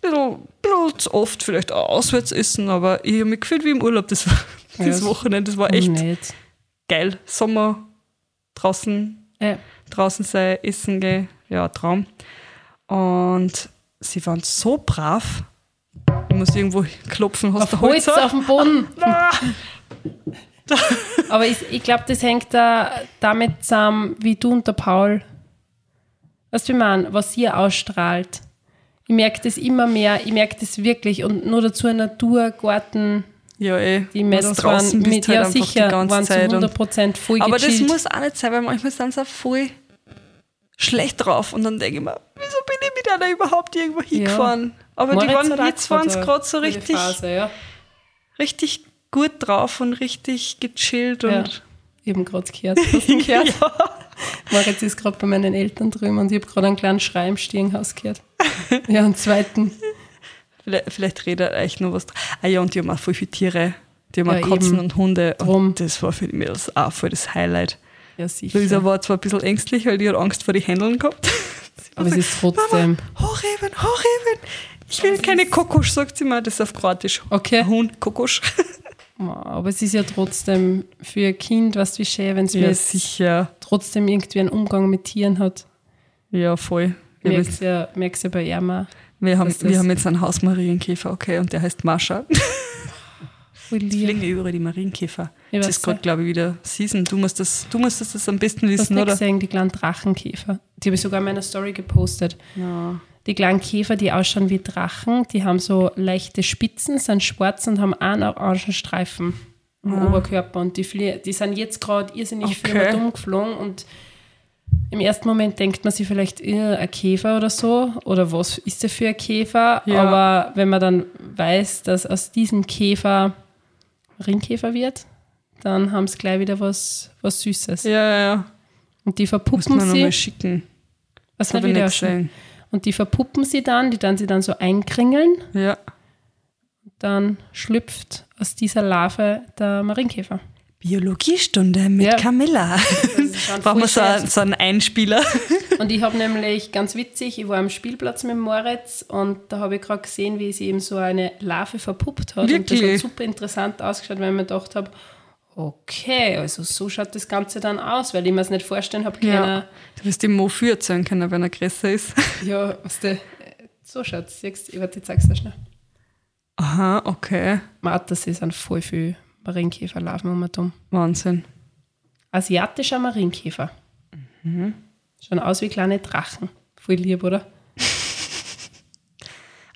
bisschen zu oft vielleicht auch auswärts essen, aber ich habe mich gefühlt wie im Urlaub das, *laughs* Ja, das Wochenende. Das war echt Nicht. geil. Sommer, draußen Ja. draußen sein, essen gehen, ja, Traum. Und sie waren so brav. Ich muss irgendwo klopfen, hast du Auf Holz Holz? auf dem Boden. *laughs* *laughs* Aber ich, ich glaube, das hängt da damit zusammen, wie du und der Paul, was wir meinen, was ihr ausstrahlt. Ich merke das immer mehr, ich merke das wirklich. Und nur dazu Natur, Garten, Ja, eh. die Mädels draußen waren mit, halt ja sicher, die ganze waren zu Zeit. 100 Und, Prozent voll aber das gechillt. muss auch nicht sein, weil manchmal sind sie auch voll schlecht drauf. Und dann denke ich mir, wieso bin ich mit einer überhaupt irgendwo hingefahren? Aber die Moritz waren, jetzt waren eine gerade so richtig, Phase, ja. richtig gut drauf und richtig gechillt. Ja. Und Eben gerade gehört. Hast du *laughs* gehört? Moritz ist gerade bei meinen Eltern drüben und ich habe gerade einen kleinen Schrei im Stiegenhaus gehört. Ja, einen zweiten. Vielleicht, vielleicht redet euch noch was. Ah ja, und die haben auch voll viele Tiere. Die haben Ja, auch Katzen eben. und Hunde. Drum. Und das war für die Mädels auch voll das Highlight. Ja, sicher. Luisa war zwar ein bisschen ängstlich, weil die hat Angst vor den Händeln gehabt. *laughs* Aber es ist trotzdem. Mama, hochheben, hochheben. Ich will keine Kokosch, sagt sie mal. Das ist auf Kroatisch. Okay. Huhn, Kokosch. *laughs* Aber es ist ja trotzdem für ein Kind, was wie schön, wenn es Ja, sicher. trotzdem irgendwie einen Umgang mit Tieren hat. Ja, voll. Merkst ja, merkst ja bei Irma. wir, haben, das- wir haben jetzt einen Hausmarienkäfer, okay, und der heißt Mascha. *laughs* Fliegen überall die Marienkäfer. Ich Das ist gerade, glaube ich, wieder Season. Du musst das, du musst das am besten wissen, oder? gesehen, die kleinen Drachenkäfer. Die habe ich sogar in meiner Story gepostet. Ja. Die kleinen Käfer, die ausschauen wie Drachen, die haben so leichte Spitzen, sind schwarz und haben einen orangen Streifen am Oberkörper. Und die, die sind jetzt gerade irrsinnig viel Okay. okay. umgeflogen. Und im ersten Moment denkt man sich vielleicht, äh, ein Käfer oder so. Oder was ist der für ein Käfer? Ja. Aber wenn man dann weiß, dass aus diesem Käfer Marienkäfer wird, dann haben sie gleich wieder was, was Süßes. Ja, ja, ja. Und die Muss verpuppen man nochmal sie. schicken. Was Hab nicht ich wieder gesehen. Und die verpuppen sie dann, die dann sie dann so einkringeln. Ja. Dann schlüpft aus dieser Larve der Marienkäfer. Biologiestunde mit Ja. Camilla. *laughs* Brauchen wir so, so einen Einspieler. Und ich habe nämlich ganz witzig, ich war am Spielplatz mit Moritz und da habe ich gerade gesehen, wie sie eben so eine Larve verpuppt hat. Und das Wirklich? hat super interessant ausgeschaut, weil ich mir gedacht habe, okay, also so schaut das Ganze dann aus, weil ich mir es nicht vorstellen habe können. Ja. Du wirst dem Mo für erzählen können, wenn er größer ist. *laughs* Ja, was der, so schaut es. Du? Ich warte, ich zeig's dir schnell. Aha, okay. Martha, sie sind voll viel Marienkäferlarven um und um. Wahnsinn. Asiatischer Marienkäfer. Schauen aus wie kleine Drachen. Voll lieb, oder? *laughs*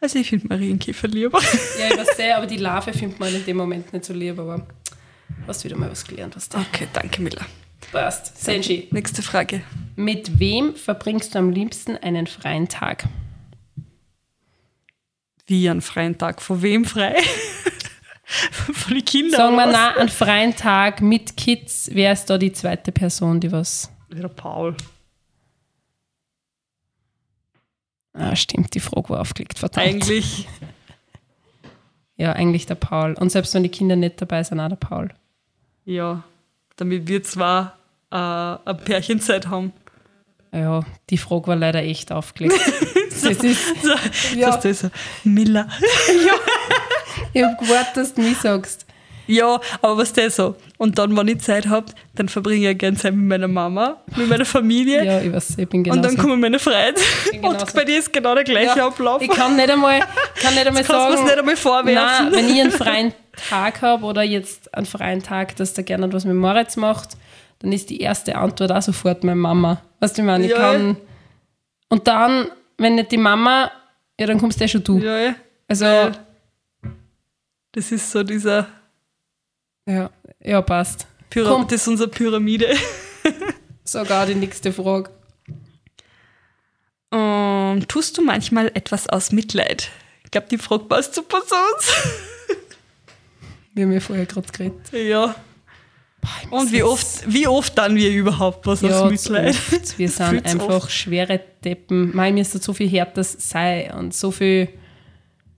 Also ich finde Marienkäfer lieber. Ja, ich weiß sehr, aber die Larve findet man in dem Moment nicht so lieb, aber hast wieder mal was gelernt, was da Okay, danke Mila. passt. Senji, Nächste Frage. mit wem verbringst du am liebsten einen freien Tag? Wie einen freien Tag? Von wem frei? *laughs* Von den Kindern? Sagen wir na, einen freien Tag mit Kids, wer ist da die zweite Person, die was. Der Paul. Ah, stimmt, die Frage war aufgelegt, verdammt. Eigentlich. Ja, eigentlich der Paul. Und selbst wenn die Kinder nicht dabei sind, auch der Paul. Ja. Damit wir zwar äh, eine Pärchenzeit haben. Ja, die Frage war leider echt aufgelegt. *laughs* das ist, So, Ja. Das ist so, Miller. *laughs* ich habe gewartet, dass du mich sagst. Ja, aber was der so? Und dann, wenn ich Zeit habe, dann verbringe ich gerne Zeit mit meiner Mama, mit meiner Familie. Ja, ich weiß, ich bin genau und dann kommen meine Freunde. Und bei dir ist genau der gleiche Ja, Ablauf. Ich kann nicht einmal, kann nicht einmal *laughs* Kannst sagen, mir's nicht einmal vorwerfen. Nein, wenn ich einen freien Tag habe oder jetzt einen freien Tag, dass der gerne was mit Moritz macht, dann ist die erste Antwort auch sofort meine Mama. Weißt du, ich meine, ich Ja, kann. Und dann, wenn nicht die Mama, ja, dann kommst du schon du. Ja, ja. Also, Das ist so dieser ja, ja, passt. Pyra Komm. das ist unsere Pyramide. *laughs* Sogar die nächste Frage. Ähm, tust du manchmal etwas aus Mitleid? Ich glaube, die Frage passt super zu uns. Wir haben ja vorher gerade geredet. ja. ich Und wie oft, wie oft dann wir überhaupt was Ja, aus Mitleid? oft. Wir *laughs* sind einfach oft. schwere Deppen. Mei, mir ist so viel härter sei und so viel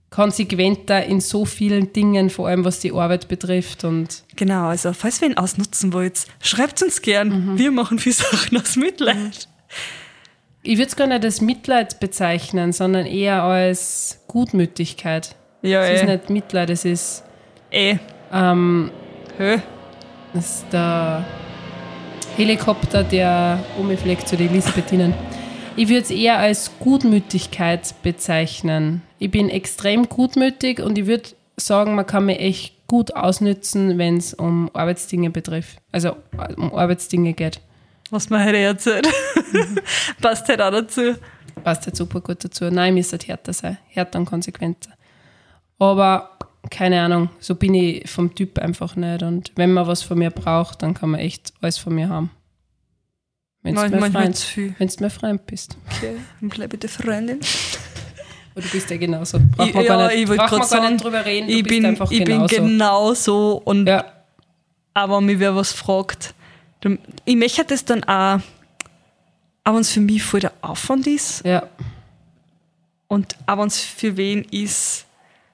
konsequenter in so vielen Dingen, vor allem was die Arbeit betrifft. Und Genau, also falls ihr ihn ausnutzen wollt, schreibt uns gern. Mhm. Wir machen viel Sachen aus Mitleid. ich würde es gar nicht als Mitleid bezeichnen, sondern eher als Gutmütigkeit. Ja, Es ist eh. nicht Mitleid, es ist, eh. ähm, Hö. es ist der Helikopter, der um mich fliegt zu der Elisabethinen. Ich würde es eher als Gutmütigkeit bezeichnen. Ich bin extrem gutmütig und ich würde sagen, man kann mich echt gut ausnützen, wenn es um Arbeitsdinge betrifft. Also äh, um Arbeitsdinge geht. Was man heute erzählt. *laughs* Passt halt auch dazu. Passt halt super gut dazu. Nein, ich müsste härter sein. Härter und konsequenter. Aber keine Ahnung, so bin ich vom Typ einfach nicht. Und wenn man was von mir braucht, dann kann man echt alles von mir haben. Wenn du mein viel. wenn's mir Freund bist. Okay, dann bleib bitte Freundin. Aber du bist ja genauso. Braucht Ich- man, ja, gar, nicht, ich braucht man gar sagen, nicht drüber reden. Ich bin, einfach ich bin genauso. genau so und ja, aber mir wer was fragt, ich möchte das dann auch, auch wenn es für mich voll der Aufwand ist ja, und auch wenn es für wen ist,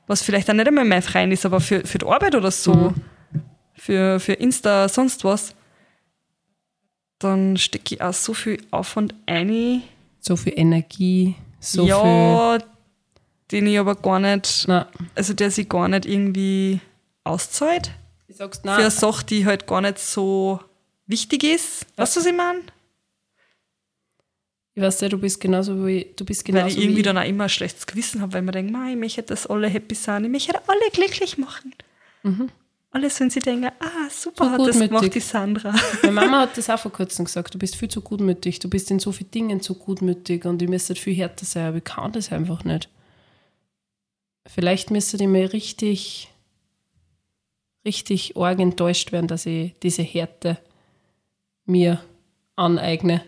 was vielleicht auch nicht einmal mein Freund ist, aber für, für die Arbeit oder so, Mhm. für, für Insta, sonst was, dann stecke ich auch so viel Aufwand ein, so viel Energie, so viel. Ja, den ich aber gar nicht, Na, also der sich gar nicht irgendwie auszahlt. ich sag's für eine nein. Sache, die halt gar nicht so wichtig ist. Weißt du, was ich meine? Ich weiß ja, du bist genauso wie du bist Weil genauso ich irgendwie wie dann auch immer ein schlechtes Gewissen habe, weil man denkt, "Mei, ich möchte, dass alle happy sind, ich möchte alle glücklich machen. Alle sollen sich denken, ah, super Mhm. So hat das gemacht, die Sandra. Meine Mama *laughs* hat das auch vor kurzem gesagt, du bist viel zu gutmütig, du bist in so vielen Dingen zu gutmütig und ich müsste viel härter sein, aber ich kann das einfach nicht. Vielleicht müsste ich mir richtig, richtig arg enttäuscht werden, dass ich diese Härte mir aneigne.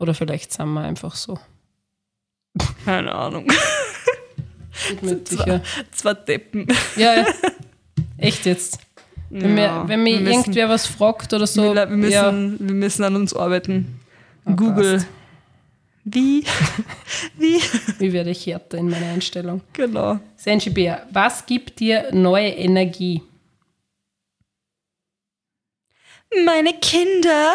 Oder vielleicht sind wir einfach so Keine Ahnung. gutmütig. *laughs* Ja, Zwei Deppen. ja. ja. Echt jetzt. Wenn, Ja, mir, wenn müssen- irgendwer was fragt oder so, wir, wir, müssen, ja, wir müssen an uns arbeiten. Oh, Google. passt. Wie? *laughs* Wie? wie werde ich härter in meiner Einstellung? Genau. Senshi Bär, was gibt dir neue Energie? Meine Kinder.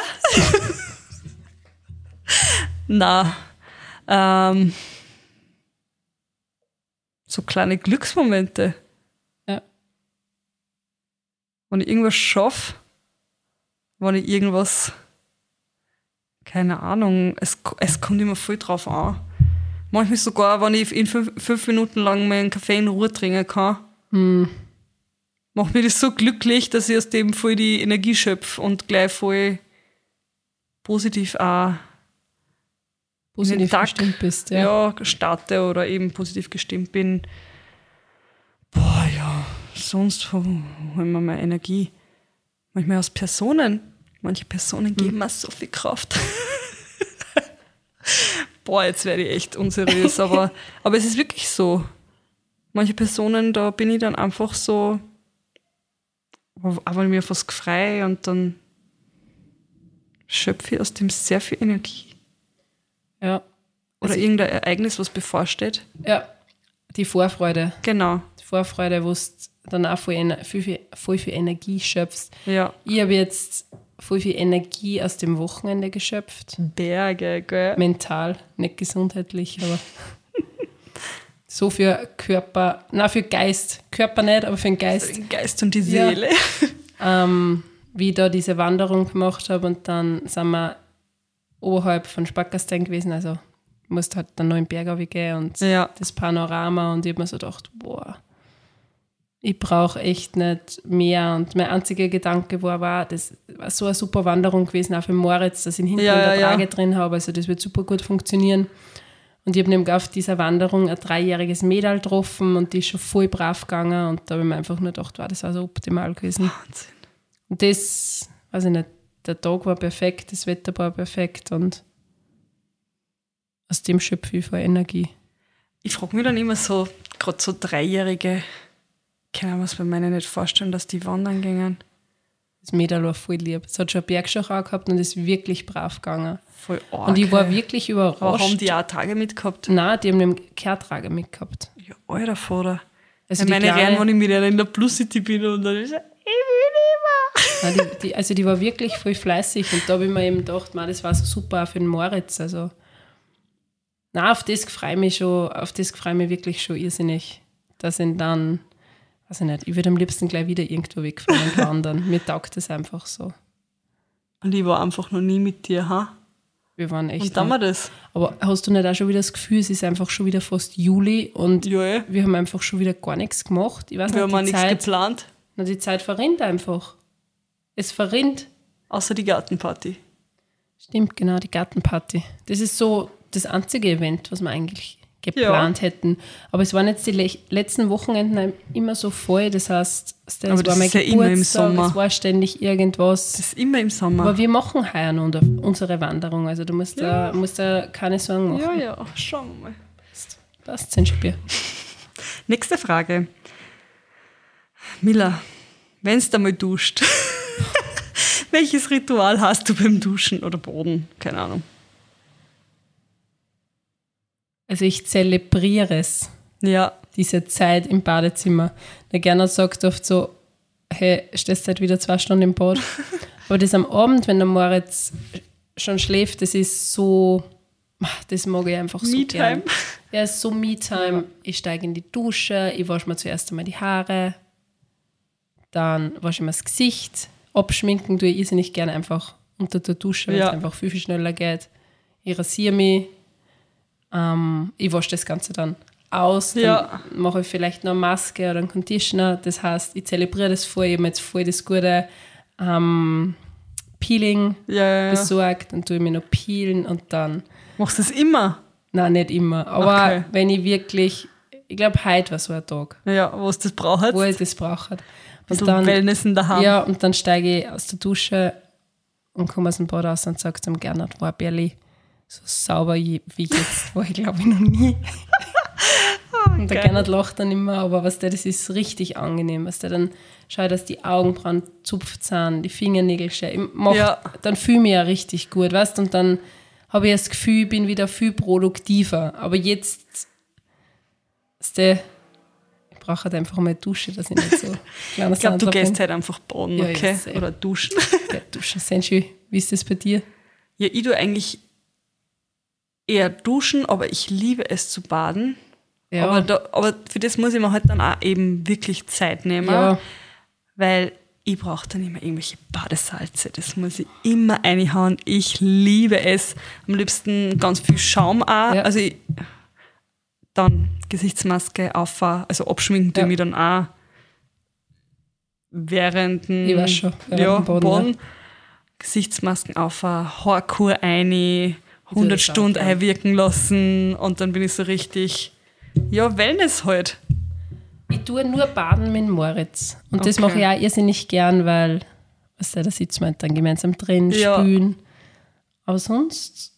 *laughs* Na, ähm, so kleine Glücksmomente. Ja. Wenn ich irgendwas schaffe, wenn ich irgendwas, keine Ahnung, es, es kommt immer voll drauf an. Manchmal sogar, wenn ich in fünf, fünf Minuten lang meinen Kaffee in Ruhe trinken kann, macht mich das so glücklich, dass ich aus dem voll die Energie schöpfe und gleich voll positiv auch Positiv Tag, gestimmt bist. Ja. ja. starte oder eben positiv gestimmt bin. Boah, ja, sonst wo hol ich mir meine Energie? Manchmal aus Personen. Manche Personen geben mir so viel Kraft. *laughs* Boah, jetzt werde ich echt unseriös, *laughs* aber, aber es ist wirklich so. Manche Personen, da bin ich dann einfach so, aber mir fast frei und dann schöpfe ich aus dem sehr viel Energie. Ja. Oder Also- irgendein Ereignis, was bevorsteht. ja, die Vorfreude. Genau, Die Vorfreude, wo du dann auch voll, viel, voll viel Energie schöpfst. ja. Ich habe jetzt voll viel Energie aus dem Wochenende geschöpft. Berge, gell? Mental, nicht gesundheitlich, aber *laughs* so für Körper, na für Geist. Körper nicht, aber für den Geist. Den Geist und die Ja. Seele. *laughs* ähm, wie ich da diese Wanderung gemacht habe und dann sind wir oberhalb von Spackerstein gewesen, also musste halt dann noch in den Berg gehen und Ja. das Panorama und ich habe mir so gedacht, boah, ich brauche echt nicht mehr und mein einziger Gedanke war, war, das war so eine super Wanderung gewesen, auch für Moritz, dass ich ihn hinten Ja, in der ja, ja. Trage drin habe, also das wird super gut funktionieren. Und ich habe nämlich auf dieser Wanderung ein dreijähriges Mädel getroffen und die ist schon voll brav gegangen und da habe ich mir einfach nur gedacht, wow, das war so optimal gewesen. Wahnsinn. Und das, weiß ich nicht, der Tag war perfekt, das Wetter war perfekt und aus dem schöpfe ich voll Energie. Ich frage mich dann immer so, gerade so Dreijährige, kann man es bei meinen nicht vorstellen, dass die wandern gingen. Das Mädel war voll lieb. Es hat schon eine Bergschau gehabt und ist wirklich brav gegangen. Voll arg. Und ich war wirklich Aber überrascht. haben die auch Tage mitgehabt? Nein, die haben den Kehrtrager mitgehabt. Ja, alter Vater. Also die meine Kleine- wenn ich mit einer in der Plus City bin und dann ist er, Nein, die, die, also die war wirklich voll fleißig und da habe ich mir eben gedacht, man, das war so super auch für den Moritz. Also, na, auf das freue ich mich schon, auf das freue ich mich wirklich schon irrsinnig. Dass ich dann, weiß ich nicht, ich würde am liebsten gleich wieder irgendwo wegfahren und wandern. Mir taugt das einfach so. Und ich war einfach noch nie mit dir, ha? Wir waren echt. Und dann wir das. aber hast du nicht auch schon wieder das Gefühl, es ist einfach schon wieder fast Juli und Ja, eh. wir haben einfach schon wieder gar nichts gemacht? Ich weiß Wir haben auch nicht, die nichts Zeit, geplant, na, die Zeit verrinnt einfach. Es verrinnt. außer die Gartenparty. Stimmt, genau, die Gartenparty. Das ist so das einzige Event, was wir eigentlich geplant hätten. Aber es waren jetzt die le letzten Wochenenden immer so voll. Das heißt, es war das mein ist ja immer im Geburtstag, Sommer. es war ständig irgendwas. Das ist immer im Sommer. Aber wir machen heuer noch unsere Wanderung. Also du musst, da, musst da keine Sorgen machen. ja, ja, schauen wir mal. Passt, sind Spiel. *laughs* Nächste Frage. Mila, wenn du mal duscht, *laughs* welches Ritual hast du beim Duschen oder Boden? Keine Ahnung. Also ich zelebriere es. Ja, diese Zeit im Badezimmer. Der Gernot sagt oft so, hey, stehst halt wieder zwei Stunden im Bad. *laughs* Aber das am Abend, wenn der Moritz schon schläft, das ist so, das mag ich einfach so gern. *laughs* Ja, ist so Me-Time. Ich steige in die Dusche, ich wasche mir zuerst einmal die Haare, dann wasche ich mir das Gesicht, abschminken tue ich irrsinnig gerne einfach unter der Dusche, weil Ja. es einfach viel, viel schneller geht. Ich rasiere mich, ähm, ich wasche das Ganze dann aus, dann Ja. mache ich vielleicht noch eine Maske oder einen Conditioner. Das heißt, ich zelebriere das voll, ich habe mir jetzt voll das gute ähm, Peeling ja, besorgt, dann tue ich mir noch peelen und dann, Machst du das immer? nein, nicht immer, aber Okay. wenn ich wirklich, ich glaube, heute war so ein Tag, Ja, was das braucht. wo ich das brauche. Und dann Wellness in der Hand. ja, und dann steige ich aus der Dusche und komme aus dem Bad raus und sage zum Gernot, wow, Berli, so sauber wie jetzt war ich, glaube ich, noch nie. *laughs* Und der. Gernot lacht dann immer, aber was der, das ist richtig angenehm. Was der dann schaut, dass die Augenbrauen zupft sind, die Fingernägel. Macht, Ja. Dann fühle ich mich ja richtig gut, weißt Und dann habe ich das Gefühl, ich bin wieder viel produktiver. Aber jetzt ist der, ich brauche halt einfach mal eine Dusche, dass ich nicht so *laughs* kleiner Ich glaube, du gehst bin. halt einfach baden, Ja, ja. Oder duschen. Ja, Duschen schön. Wie ist das bei dir? Ja, ich tue eigentlich eher duschen, aber ich liebe es zu baden. Ja. Aber, da, aber für das muss ich mir halt dann auch eben wirklich Zeit nehmen, Ja. weil ich brauche dann immer irgendwelche Badesalze. Das muss ich immer reinhauen. Ich liebe es. Am liebsten ganz viel Schaum auch. Ja. Also ich, dann Gesichtsmaske auf, also abschminken Ja. ich mich dann auch während dem, Ich weiß schon, während ja, dem Baden, Baden. Gesichtsmasken auf, Haarkur ein, 100 das auch Stunden einwirken lassen und dann bin ich so richtig, ja, Wellness halt. Ich tue nur Baden mit Moritz. Und das Okay. mache ich auch irrsinnig gern, weil, weißt du, da sitzen wir halt dann gemeinsam drin, Ja. spülen. Aber sonst,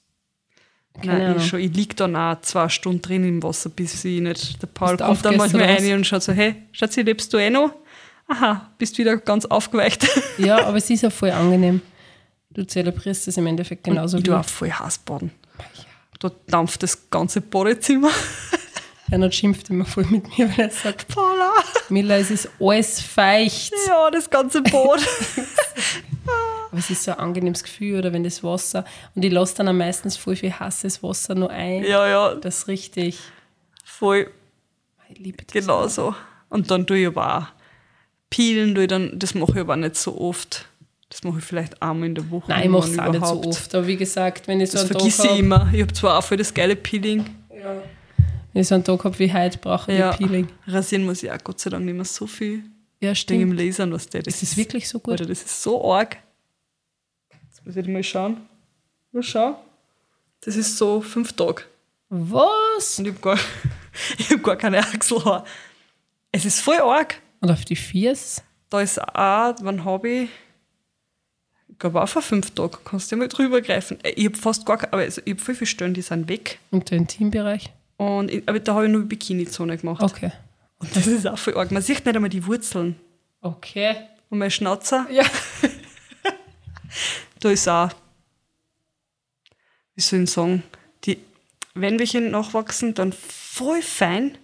Nein, Ahnung. ich, schon, ich liege dann auch zwei Stunden drin im Wasser, bis ich nicht, der Paul du kommt dann manchmal was? rein und schaut so, hey, Schatzi, lebst du eh noch? Aha, bist wieder ganz aufgeweicht. Ja, *laughs* aber es ist ja voll angenehm. Du zelebrierst das im Endeffekt genauso ich wie auch voll heiß baden. Da dampft das ganze Badezimmer. *laughs* Bernhard schimpft immer voll mit mir, weil er sagt, Paula! Miller, es ist alles feucht. Ja, das ganze Bad. *laughs* Aber es ist so ein angenehmes Gefühl, oder wenn das Wasser, und ich lasse dann am meistens voll viel heißes Wasser nur ein. ja, ja, Das ist richtig, voll ich liebe das. genau so. Und dann tue ich aber auch peelen, tue ich dann, das mache ich aber nicht so oft. Das mache ich vielleicht einmal in der Woche. Nein, ich mache es auch nicht so oft. Aber wie gesagt, wenn ich so Das einen Tag vergesse ich immer. Ich habe zwar auch voll das geile Peeling. wenn ich so einen Tag habe wie heute, brauche ich Ja, Peeling. rasieren muss ich auch Gott sei Dank nicht mehr so viel. Ja, stimmt. im Lasern, was der. Das Das ist wirklich so gut. Alter, das ist so arg. Jetzt muss ich mal schauen. Mal schauen. Das ist so fünf Tage. Was? Und ich habe gar, *laughs* ich hab gar keine Achselhaar. Es ist voll arg. Und auf die Viers? Da ist auch, wann habe ich? Ich glaube auch vor fünf Tagen. Kannst du ja mal drüber greifen. Äh, Ich habe fast gar keine, aber also ich habe voll viele Stellen, die sind weg. Und der Intimbereich? Und aber da habe ich nur Bikini-Zone gemacht. Okay. Und das ist auch voll arg. Man sieht nicht einmal die Wurzeln. Okay. Und mein Schnauzer, Ja. *laughs* da ist auch, wie soll ich sagen, die, wenn welche nachwachsen, dann voll fein.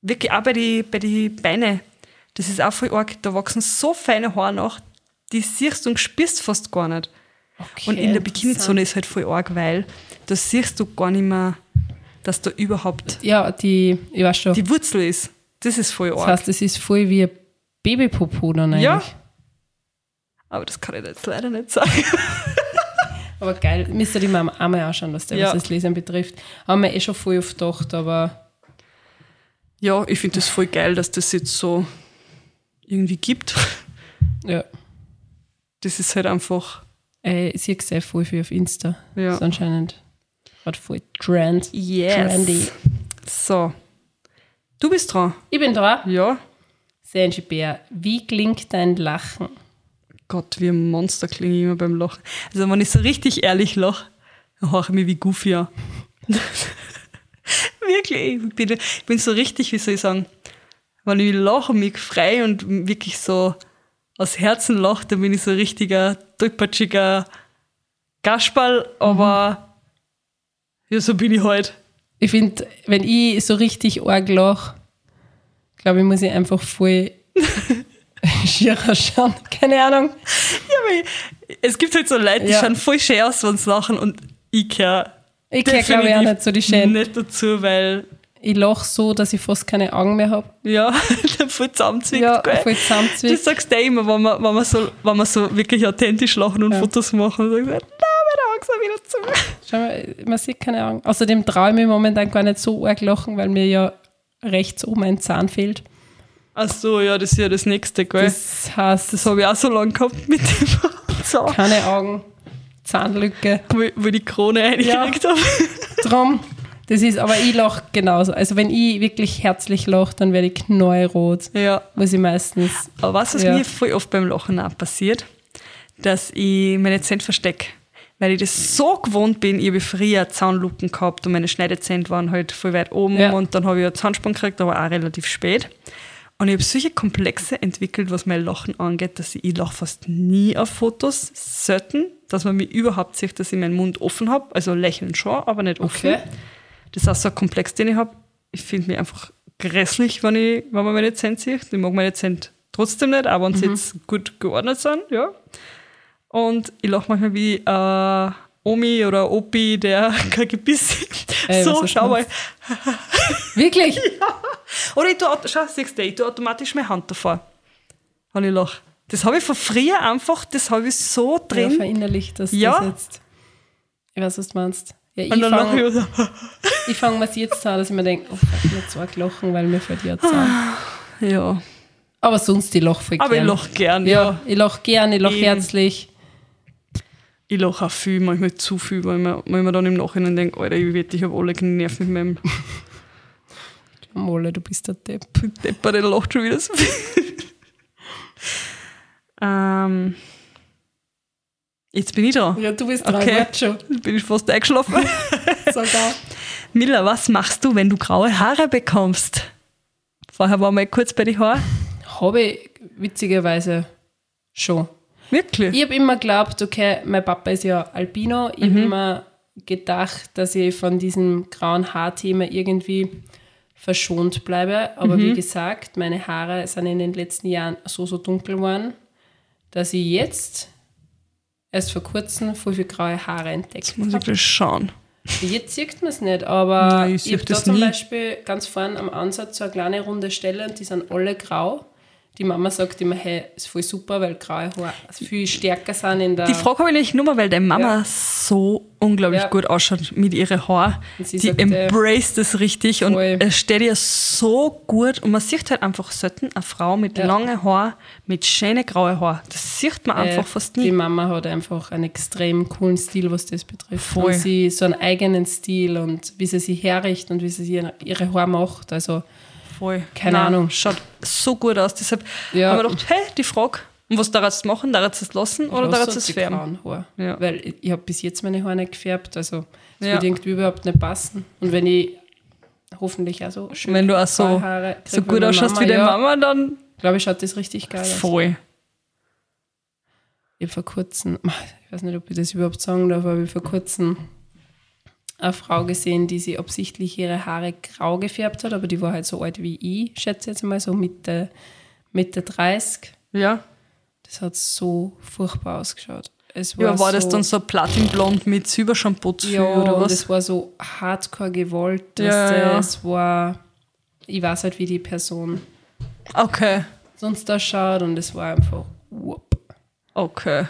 Wirklich auch bei den bei die Beinen. Das ist auch voll arg. Da wachsen so feine Haare nach, die siehst du und spürst fast gar nicht. okay. Und in der. Bikini-Zone ist halt voll arg, weil da siehst du gar nicht mehr, dass da überhaupt Ja, die, ich weiß schon. die Wurzel ist. Das ist voll das arg. heißt, es ist voll wie ein Babypopo dann eigentlich. Ja. Aber das kann ich jetzt leider nicht sagen. *laughs* Aber geil, müsst ihr die mal einmal anschauen, was der Ja. was das Lesen betrifft. Haben wir eh schon voll oft gedacht, aber Ja, ich finde das voll geil, dass das jetzt so irgendwie gibt. ja. Das ist halt einfach, Äh, ich sehe sehr voll viel auf Insta. Ja. Das ist anscheinend gerade voll Trend. Trendy. So. Du bist dran. Ich bin dran. Ja. Sanji Bär, wie klingt dein Lachen? Gott, wie ein Monster klinge ich immer beim Lachen. Also wenn ich so richtig ehrlich lache, dann höre ich mich wie Goofy an. *laughs* wirklich. Ich bin, ich bin so richtig, wie soll ich sagen, wenn ich lache und mich frei und wirklich so aus Herzen lache, dann bin ich so ein richtiger, tollpatschiger Gasperl, aber ja, so bin ich halt. Ich finde, wenn ich so richtig arg lache, glaube ich, muss ich einfach voll *laughs* schier schauen. Keine Ahnung. Ja, aber es gibt halt so Leute, die Ja. schauen voll schön aus, wenn sie lachen und ich gehöre Ich gehöre, glaube ich, auch nicht so die Schön. nicht dazu, weil, Ich lache so, dass ich fast keine Augen mehr habe. ja, *laughs* voll zusammenzwickt, Ja, gell? voll Das zusammenzwickt. sagst du immer, wenn wir, wenn, wir so, wenn wir so wirklich authentisch lachen und Ja. Fotos machen. Dann sagst du, nein, meine Augen sind wieder zu. Schau mal, man sieht keine Augen. Außerdem traue ich mich momentan gar nicht so arg lachen, weil mir ja rechts oben ein Zahn fehlt. Ach so, ja, das ist ja das nächste, gell? Das, Das heißt, habe ich auch so lange gehabt mit dem *laughs* Zahn, keine Augen, Zahnlücke. wo, ich- wo die Krone eingekriegt habe. Drum, das ist, aber ich lache genauso. Also wenn ich wirklich herzlich lache, dann werde ich knallrot. Ja. Muss ich meistens. Aber was, was Ja. mir voll oft beim Lachen auch passiert, dass ich meine Zähne verstecke. weil ich das so gewohnt bin. Ich habe früher Zahnluken gehabt und meine Schneidezähne waren halt voll weit oben Ja. und dann habe ich einen Zahnspann gekriegt, aber auch relativ spät. Und ich habe solche Komplexe entwickelt, was mein Lachen angeht, dass ich, ich lache fast nie auf Fotos, selten, dass man mich überhaupt sieht, dass ich meinen Mund offen habe, also lächeln schon, aber nicht offen. Okay. Das ist auch so ein Komplex, den ich habe. Ich finde mich einfach grässlich, wenn, ich, wenn man meine Zähne sieht. Ich mag meine Zähne trotzdem nicht, auch wenn sie jetzt gut geordnet sind, ja. Und ich lache manchmal wie äh, Omi oder Opi, der *laughs* kein Gebiss Ey, So, schau mal. *laughs* Wirklich? Oder ich tue, schau, siehst du, ich tue automatisch meine Hand davor, wenn ich lache. Das habe ich von früher einfach, das habe ich so Ja, drin. verinnerlicht, dass Ja. das jetzt. Ich weiß, was du meinst. Ja, und ich fange ich so. *laughs* ich fang mir jetzt an, dass ich mir denke, oh nicht so arg lachen, weil mir fällt ja zusammen. Ja. Aber sonst, ich lache voll Aber ich gern. lache gern, ja. Ja, ich lache gern, ich lache herzlich. Ich lache auch viel, manchmal zu viel, weil ich mir, weil ich mir dann im Nachhinein denke, Alter, ich wette, ich habe alle genervt mit meinem *laughs* Molle, du bist der Depp. Depper, der lacht schon wieder so viel. *laughs* ähm, jetzt bin ich dran. Ja, du bist dran, Okay. schon. Jetzt bin ich fast eingeschlafen. *laughs* Sogar. Miller, was machst du, wenn du graue Haare bekommst? Vorher waren wir kurz bei den Haaren. Habe ich witzigerweise schon. Wirklich? Ich habe immer geglaubt, okay, mein Papa ist ja Albino. Ich habe immer gedacht, dass ich von diesem grauen Haarthema irgendwie verschont bleibe. Aber wie gesagt, meine Haare sind in den letzten Jahren so, so dunkel geworden, dass ich jetzt erst vor kurzem voll viele graue Haare entdeckt Muss ich das schauen. Jetzt sieht man es nicht, aber Nein, ich ich, habe da zum nie. Beispiel ganz vorne am Ansatz so eine kleine runde Stelle und die sind alle grau. Die Mama sagt immer, hey, ist voll super, weil graue Haare viel stärker sind in der... Die Frage habe ich nämlich nur mal, weil deine Mama Ja. so unglaublich Ja. gut ausschaut mit ihren Haaren. Und sie Die sagt, äh, embrace das richtig und voll. es steht ihr so gut. Und man sieht halt einfach selten eine Frau mit Ja. langen Haaren, mit schönen grauen Haaren. Das sieht man einfach äh, fast Die nie. Mama hat einfach einen extrem coolen Stil, was das betrifft. Voll. Und sie so einen eigenen Stil und wie sie sich herrichtet und wie sie ihre, ihre Haare macht. Also Voll. Keine Ahnung. Schaut so gut aus. Deshalb Ja. haben wir gedacht, hey, die Frage, und was du machen? Du es lassen oder halt es färben? Ja. Weil ich, ich habe bis jetzt meine Haare nicht gefärbt. Also es Ja. wird irgendwie überhaupt nicht passen. Und wenn ich hoffentlich auch so schön Wenn du auch so, Haare so gut ausschaust wie deine ja, Mama, dann glaube ich, schaut das richtig geil aus. voll. Ich habe vor kurzem, *laughs* ich weiß nicht, ob ich das überhaupt sagen darf, aber ich vor kurzem eine Frau gesehen, die sie absichtlich ihre Haare grau gefärbt hat, aber die war halt so alt wie ich, schätze jetzt mal, so Mitte, Mitte 30. Ja. Das hat so furchtbar ausgeschaut. Es war Ja, war das so, dann so platinblond mit Silbershampoo zu Ja, oder was? es war so hardcore gewollt. Ja, du, ja. Es war, ich weiß halt, wie die Person Okay. sonst ausschaut und es war einfach whoop, Okay.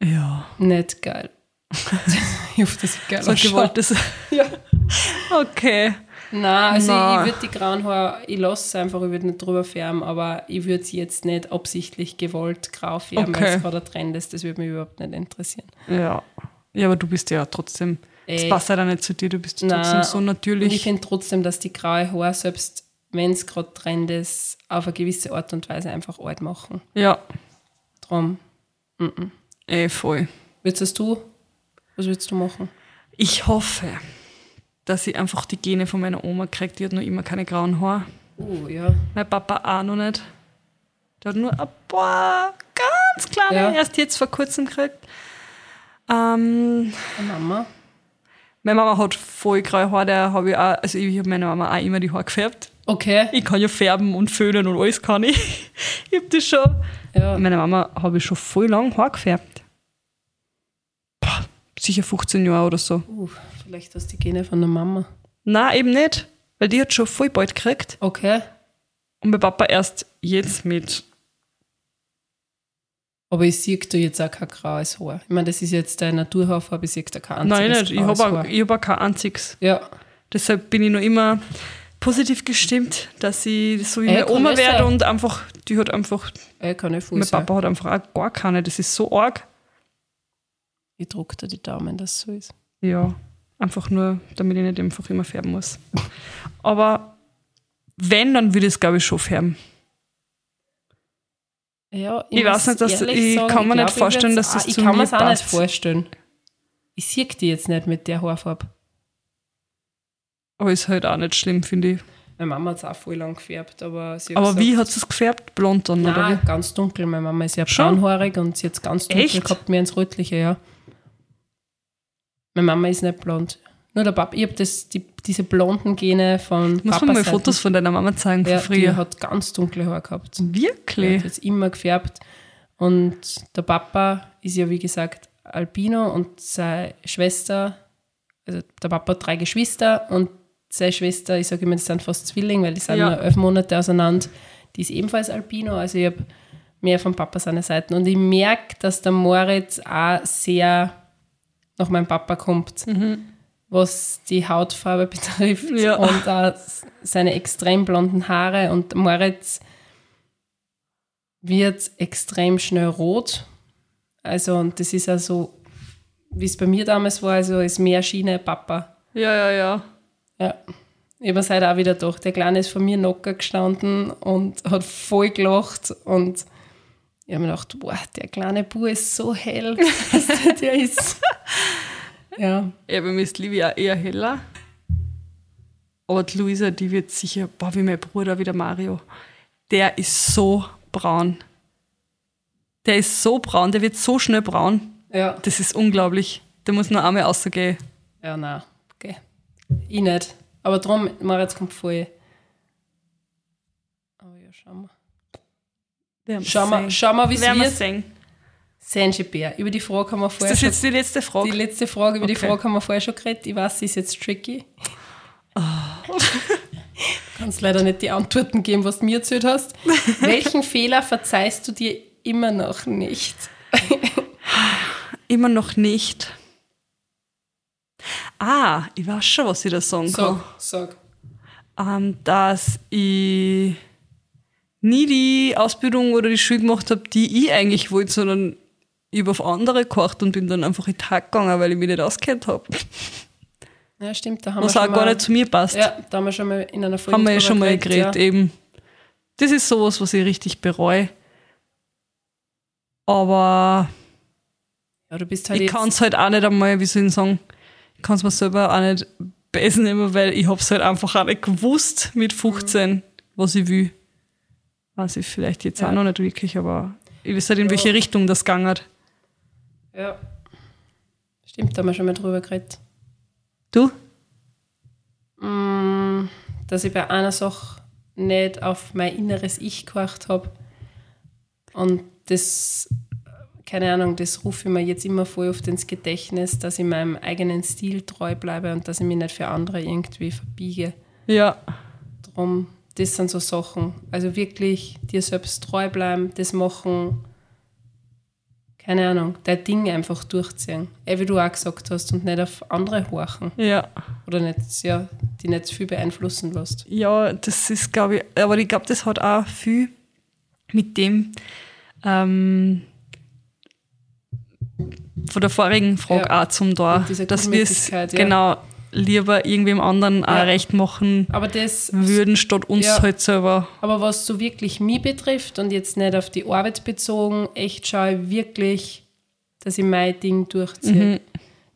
Ja. nicht geil. *laughs* ich hoffe, das sieht geil So ausschaut. gewolltes. *laughs* Ja. Okay. Nein, also Nein. ich würde die grauen Haare, ich lasse es einfach, ich würde nicht drüber färben, aber ich würde sie jetzt nicht absichtlich gewollt grau färben, weil Okay. es gerade ein Trend ist. Das würde mich überhaupt nicht interessieren. Ja. Ja, aber du bist ja trotzdem. Das Ey. passt ja nicht zu dir, du bist Nein. trotzdem so Und ich natürlich. finde trotzdem, dass die graue Haare, selbst wenn es gerade Trend ist, auf eine gewisse Art und Weise einfach alt machen. Ja, Drum, eh voll. würdest du? Was würdest du machen? Ich hoffe, dass ich einfach die Gene von meiner Oma kriege. Die hat noch immer keine grauen Haare. Oh, ja. Mein Papa auch noch nicht. Der hat nur ein paar ganz kleine, Ja. erst jetzt vor kurzem gekriegt. Ähm, Eine Mama? meine Mama hat voll graue Haare, der habe ich auch, also ich habe meiner Mama auch immer die Haare gefärbt. Okay. Ich kann ja färben und föhnen und alles kann ich. *laughs* Ich habe das schon. Ja. Meiner Mama habe ich schon voll lang Haar gefärbt. Sicher 15 Jahre oder so. Uh, vielleicht hast du die Gene von der Mama. Nein, eben nicht, weil die hat schon voll bald gekriegt. Okay. Und mein Papa erst jetzt mit. Aber ich sehe da jetzt auch kein graues Haar. Ich meine, das ist jetzt deine Naturhaarfarbe, aber ich sehe da kein Nein, einziges nicht. Ich habe auch, hab auch kein einziges. Ja, Deshalb bin ich noch immer positiv gestimmt, dass ich so wie Ey, meine Oma werde sein? und einfach, die hat einfach, äh, kann ich voll mein sein. Papa hat einfach auch gar keine. Das ist so arg. Ich drücke dir die Daumen, dass es so ist. Ja, einfach nur, damit ich nicht einfach immer färben muss. Aber wenn, dann würde ich es, glaube ich, schon färben. Ja, Ich weiß nicht, dass- ich kann mir nicht vorstellen, dass das auch- Ich zu kann mir es auch nicht vorstellen. Ich sehe die jetzt nicht mit der Haarfarbe. Aber ist halt auch nicht schlimm, finde ich. Meine Mama hat es auch voll lang gefärbt, aber sie hat Aber gesagt, wie hat sie es gefärbt? Blond dann, oder Nein, wie? ganz dunkel. Meine Mama ist ja braunhaarig und sie hat es ganz dunkel Echt? gehabt, mehr ins Rötliche, ja. Meine Mama ist nicht blond. Nur der Papa, ich habe die, diese blonden Gene von Muss man mal Fotos von deiner Mama zeigen von ja, Die früher. hat ganz dunkle Haare gehabt. Die Wirklich? hat jetzt immer gefärbt. Und der Papa ist ja, wie gesagt, Albino und seine Schwester, also der Papa hat drei Geschwister und seine Schwester, ich sage immer, die sind fast Zwilling, weil die sind Ja. nur elf Monate auseinander. Die ist ebenfalls Albino, also ich habe mehr von Papa seine Seiten. Und ich merke, dass der Moritz auch sehr nach meinem Papa kommt, was die Hautfarbe *laughs* betrifft Ja. und auch seine extrem blonden Haare. Und Moritz wird extrem schnell rot. Also, und das ist also, wie es bei mir damals war, also ist mehr Schiene Papa. Ja, ja, ja. Ja. Ich habe es heute auch wieder gedacht. Der Kleine ist vor mir locker gestanden und hat voll gelacht. Und ich habe mir gedacht, boah, der kleine Bub ist so hell. *laughs* Der ist. Ja. Ja, bei mir ist Livia eher heller. Aber die Luisa, die wird sicher, boah, wie mein Bruder, wie der Mario. Der ist so braun. Der ist so braun, der wird so schnell braun. Ja. Das ist unglaublich. Der muss nur einmal rausgehen. Ja, nein. Okay. Ich nicht. Aber drum, Moritz kommt voll. Aber ja, schauen wir, sehen. schauen wir wie es Werden wir wird. sehen. Saint-Gilbert. Über die Frage haben wir Ist vorher das schon jetzt die letzte Frage? Die letzte Frage, über die Okay. Frage haben wir vorher schon geredet. Ich weiß, sie ist jetzt tricky. Du *laughs* kannst leider nicht die Antworten geben, was du mir erzählt hast. *laughs* Welchen Fehler verzeihst du dir immer noch nicht? *laughs* Immer noch nicht. Ah, ich weiß schon, was ich da sagen kann. Sag, sag. ähm, dass ich nie die Ausbildung oder die Schule gemacht habe, die ich eigentlich wollte, sondern ich habe auf andere gekocht und bin dann einfach in den Tag gegangen, weil ich mich nicht auskennt habe. Ja, stimmt, da haben Was wir auch schon gar mal, nicht zu mir passt. Ja, da haben wir schon mal in einer Folge haben wir ja schon mal geredet, ja. eben. Das ist sowas, was ich richtig bereue. Aber ja, du bist halt ich kann es halt auch nicht einmal, wie soll ich sagen, ich kann es mir selber auch nicht besser nehmen, weil ich habe es halt einfach auch nicht gewusst mit 15, was ich will. Weiß ich vielleicht jetzt Ja. auch noch nicht wirklich, aber ich weiß halt, in welche Richtung das gegangen hat. ja. Stimmt, da haben wir schon mal drüber geredet. Du? Mm, dass ich bei einer Sache nicht auf mein inneres Ich gehorcht habe. Und das, keine Ahnung, das rufe ich mir jetzt immer voll oft ins Gedächtnis, dass ich meinem eigenen Stil treu bleibe und dass ich mich nicht für andere irgendwie verbiege. Ja. Drum, das sind so Sachen. Also wirklich dir selbst treu bleiben, das machen, keine Ahnung, dein Ding einfach durchziehen. Eh, wie du auch gesagt hast, und nicht auf andere horchen. Ja. Oder nicht, ja, die nicht zu viel beeinflussen lässt. Ja, das ist, glaube ich, aber ich glaube, das hat auch viel mit dem ähm, von der vorigen Frage Ja. auch zum da, dass wir es ja. genau lieber irgendwem anderen auch Ja. recht machen Aber das, würden, statt uns Ja. halt selber. aber was so wirklich mich betrifft und jetzt nicht auf die Arbeit bezogen, echt schaue ich wirklich, dass ich mein Ding durchziehe.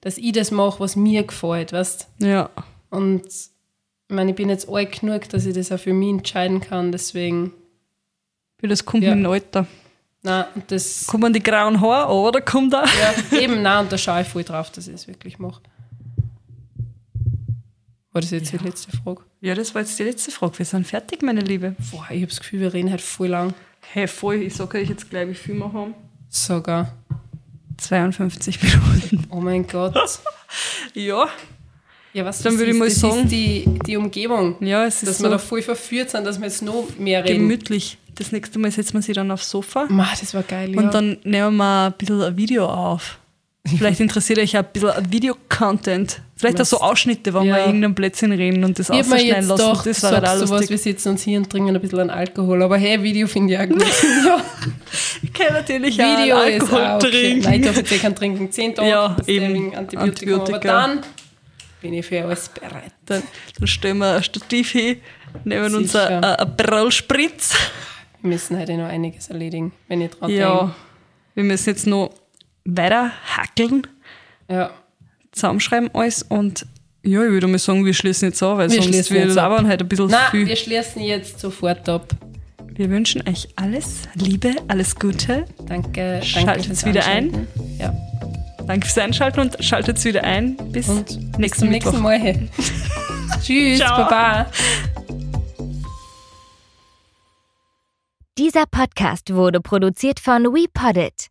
Dass ich das mache, was mir gefällt, weißt Ja. Und ich meine, ich bin jetzt alt genug, dass ich das auch für mich entscheiden kann, deswegen, Wie das kommt Ja. mit dem Alter. und das, Kommen die grauen Haare an, oder kommt da? ja, *laughs* eben, nein, und da schaue ich voll drauf, dass ich es wirklich mache. War das jetzt die letzte Frage? Ja, das war jetzt die letzte Frage. Wir sind fertig, meine Liebe. Boah, ich habe das Gefühl, wir reden halt voll lang. Hey, voll, ich sage euch jetzt gleich, wie viel wir haben. Sogar. 52 Minuten. Oh mein Gott. *laughs* Ja. Ja, was Dann das würde ich ist, mal das sagen- ist die, die Umgebung. Ja, es ist dass so wir da voll verführt sind, dass wir jetzt noch mehr reden. gemütlich. Das nächste Mal setzen wir sie dann aufs Sofa. Ma, das war geil, ja. Und dann nehmen wir ein bisschen ein Video auf. *laughs* Vielleicht interessiert euch ein bisschen Video-Content. Vielleicht auch so Ausschnitte, wenn wir Ja. irgendein Plätzchen reden und das ausschneiden lassen. doch das war halt lustig. wir sitzen uns hier und trinken ein bisschen an Alkohol. Aber hey, Video finde ich auch gut. *laughs* ja, Ich kann natürlich Video auch ist Alkohol auch okay. trinken. Nein, ich darf eh keinen trinken. Zehn Tage Ja, eben. wegen Antibiotikum. Aber Antibiotika. dann bin ich für alles bereit. Dann, dann stellen wir ein Stativ hin, nehmen uns Sicher. ein, ein Brillspritz. Ich Wir müssen heute noch einiges erledigen, wenn ich dran Ja, denke. wir müssen jetzt noch weiter hackeln, Ja. zusammenschreiben alles und ja, ich würde mal sagen, wir schließen jetzt an, weil Wir sonst schließen wir jetzt ab. labern heute ein bisschen Na, viel. wir schließen jetzt sofort ab. Wir wünschen euch alles Liebe, alles Gute. Danke. danke Schaltet's fürs wieder Einschalten. Ja. Danke fürs Einschalten und schaltet wieder ein. Bis Und bis nächsten zum Mittwoch. nächsten Mal. *laughs* Tschüss, Ciao. Baba. Dieser Podcast wurde produziert von WePoddit.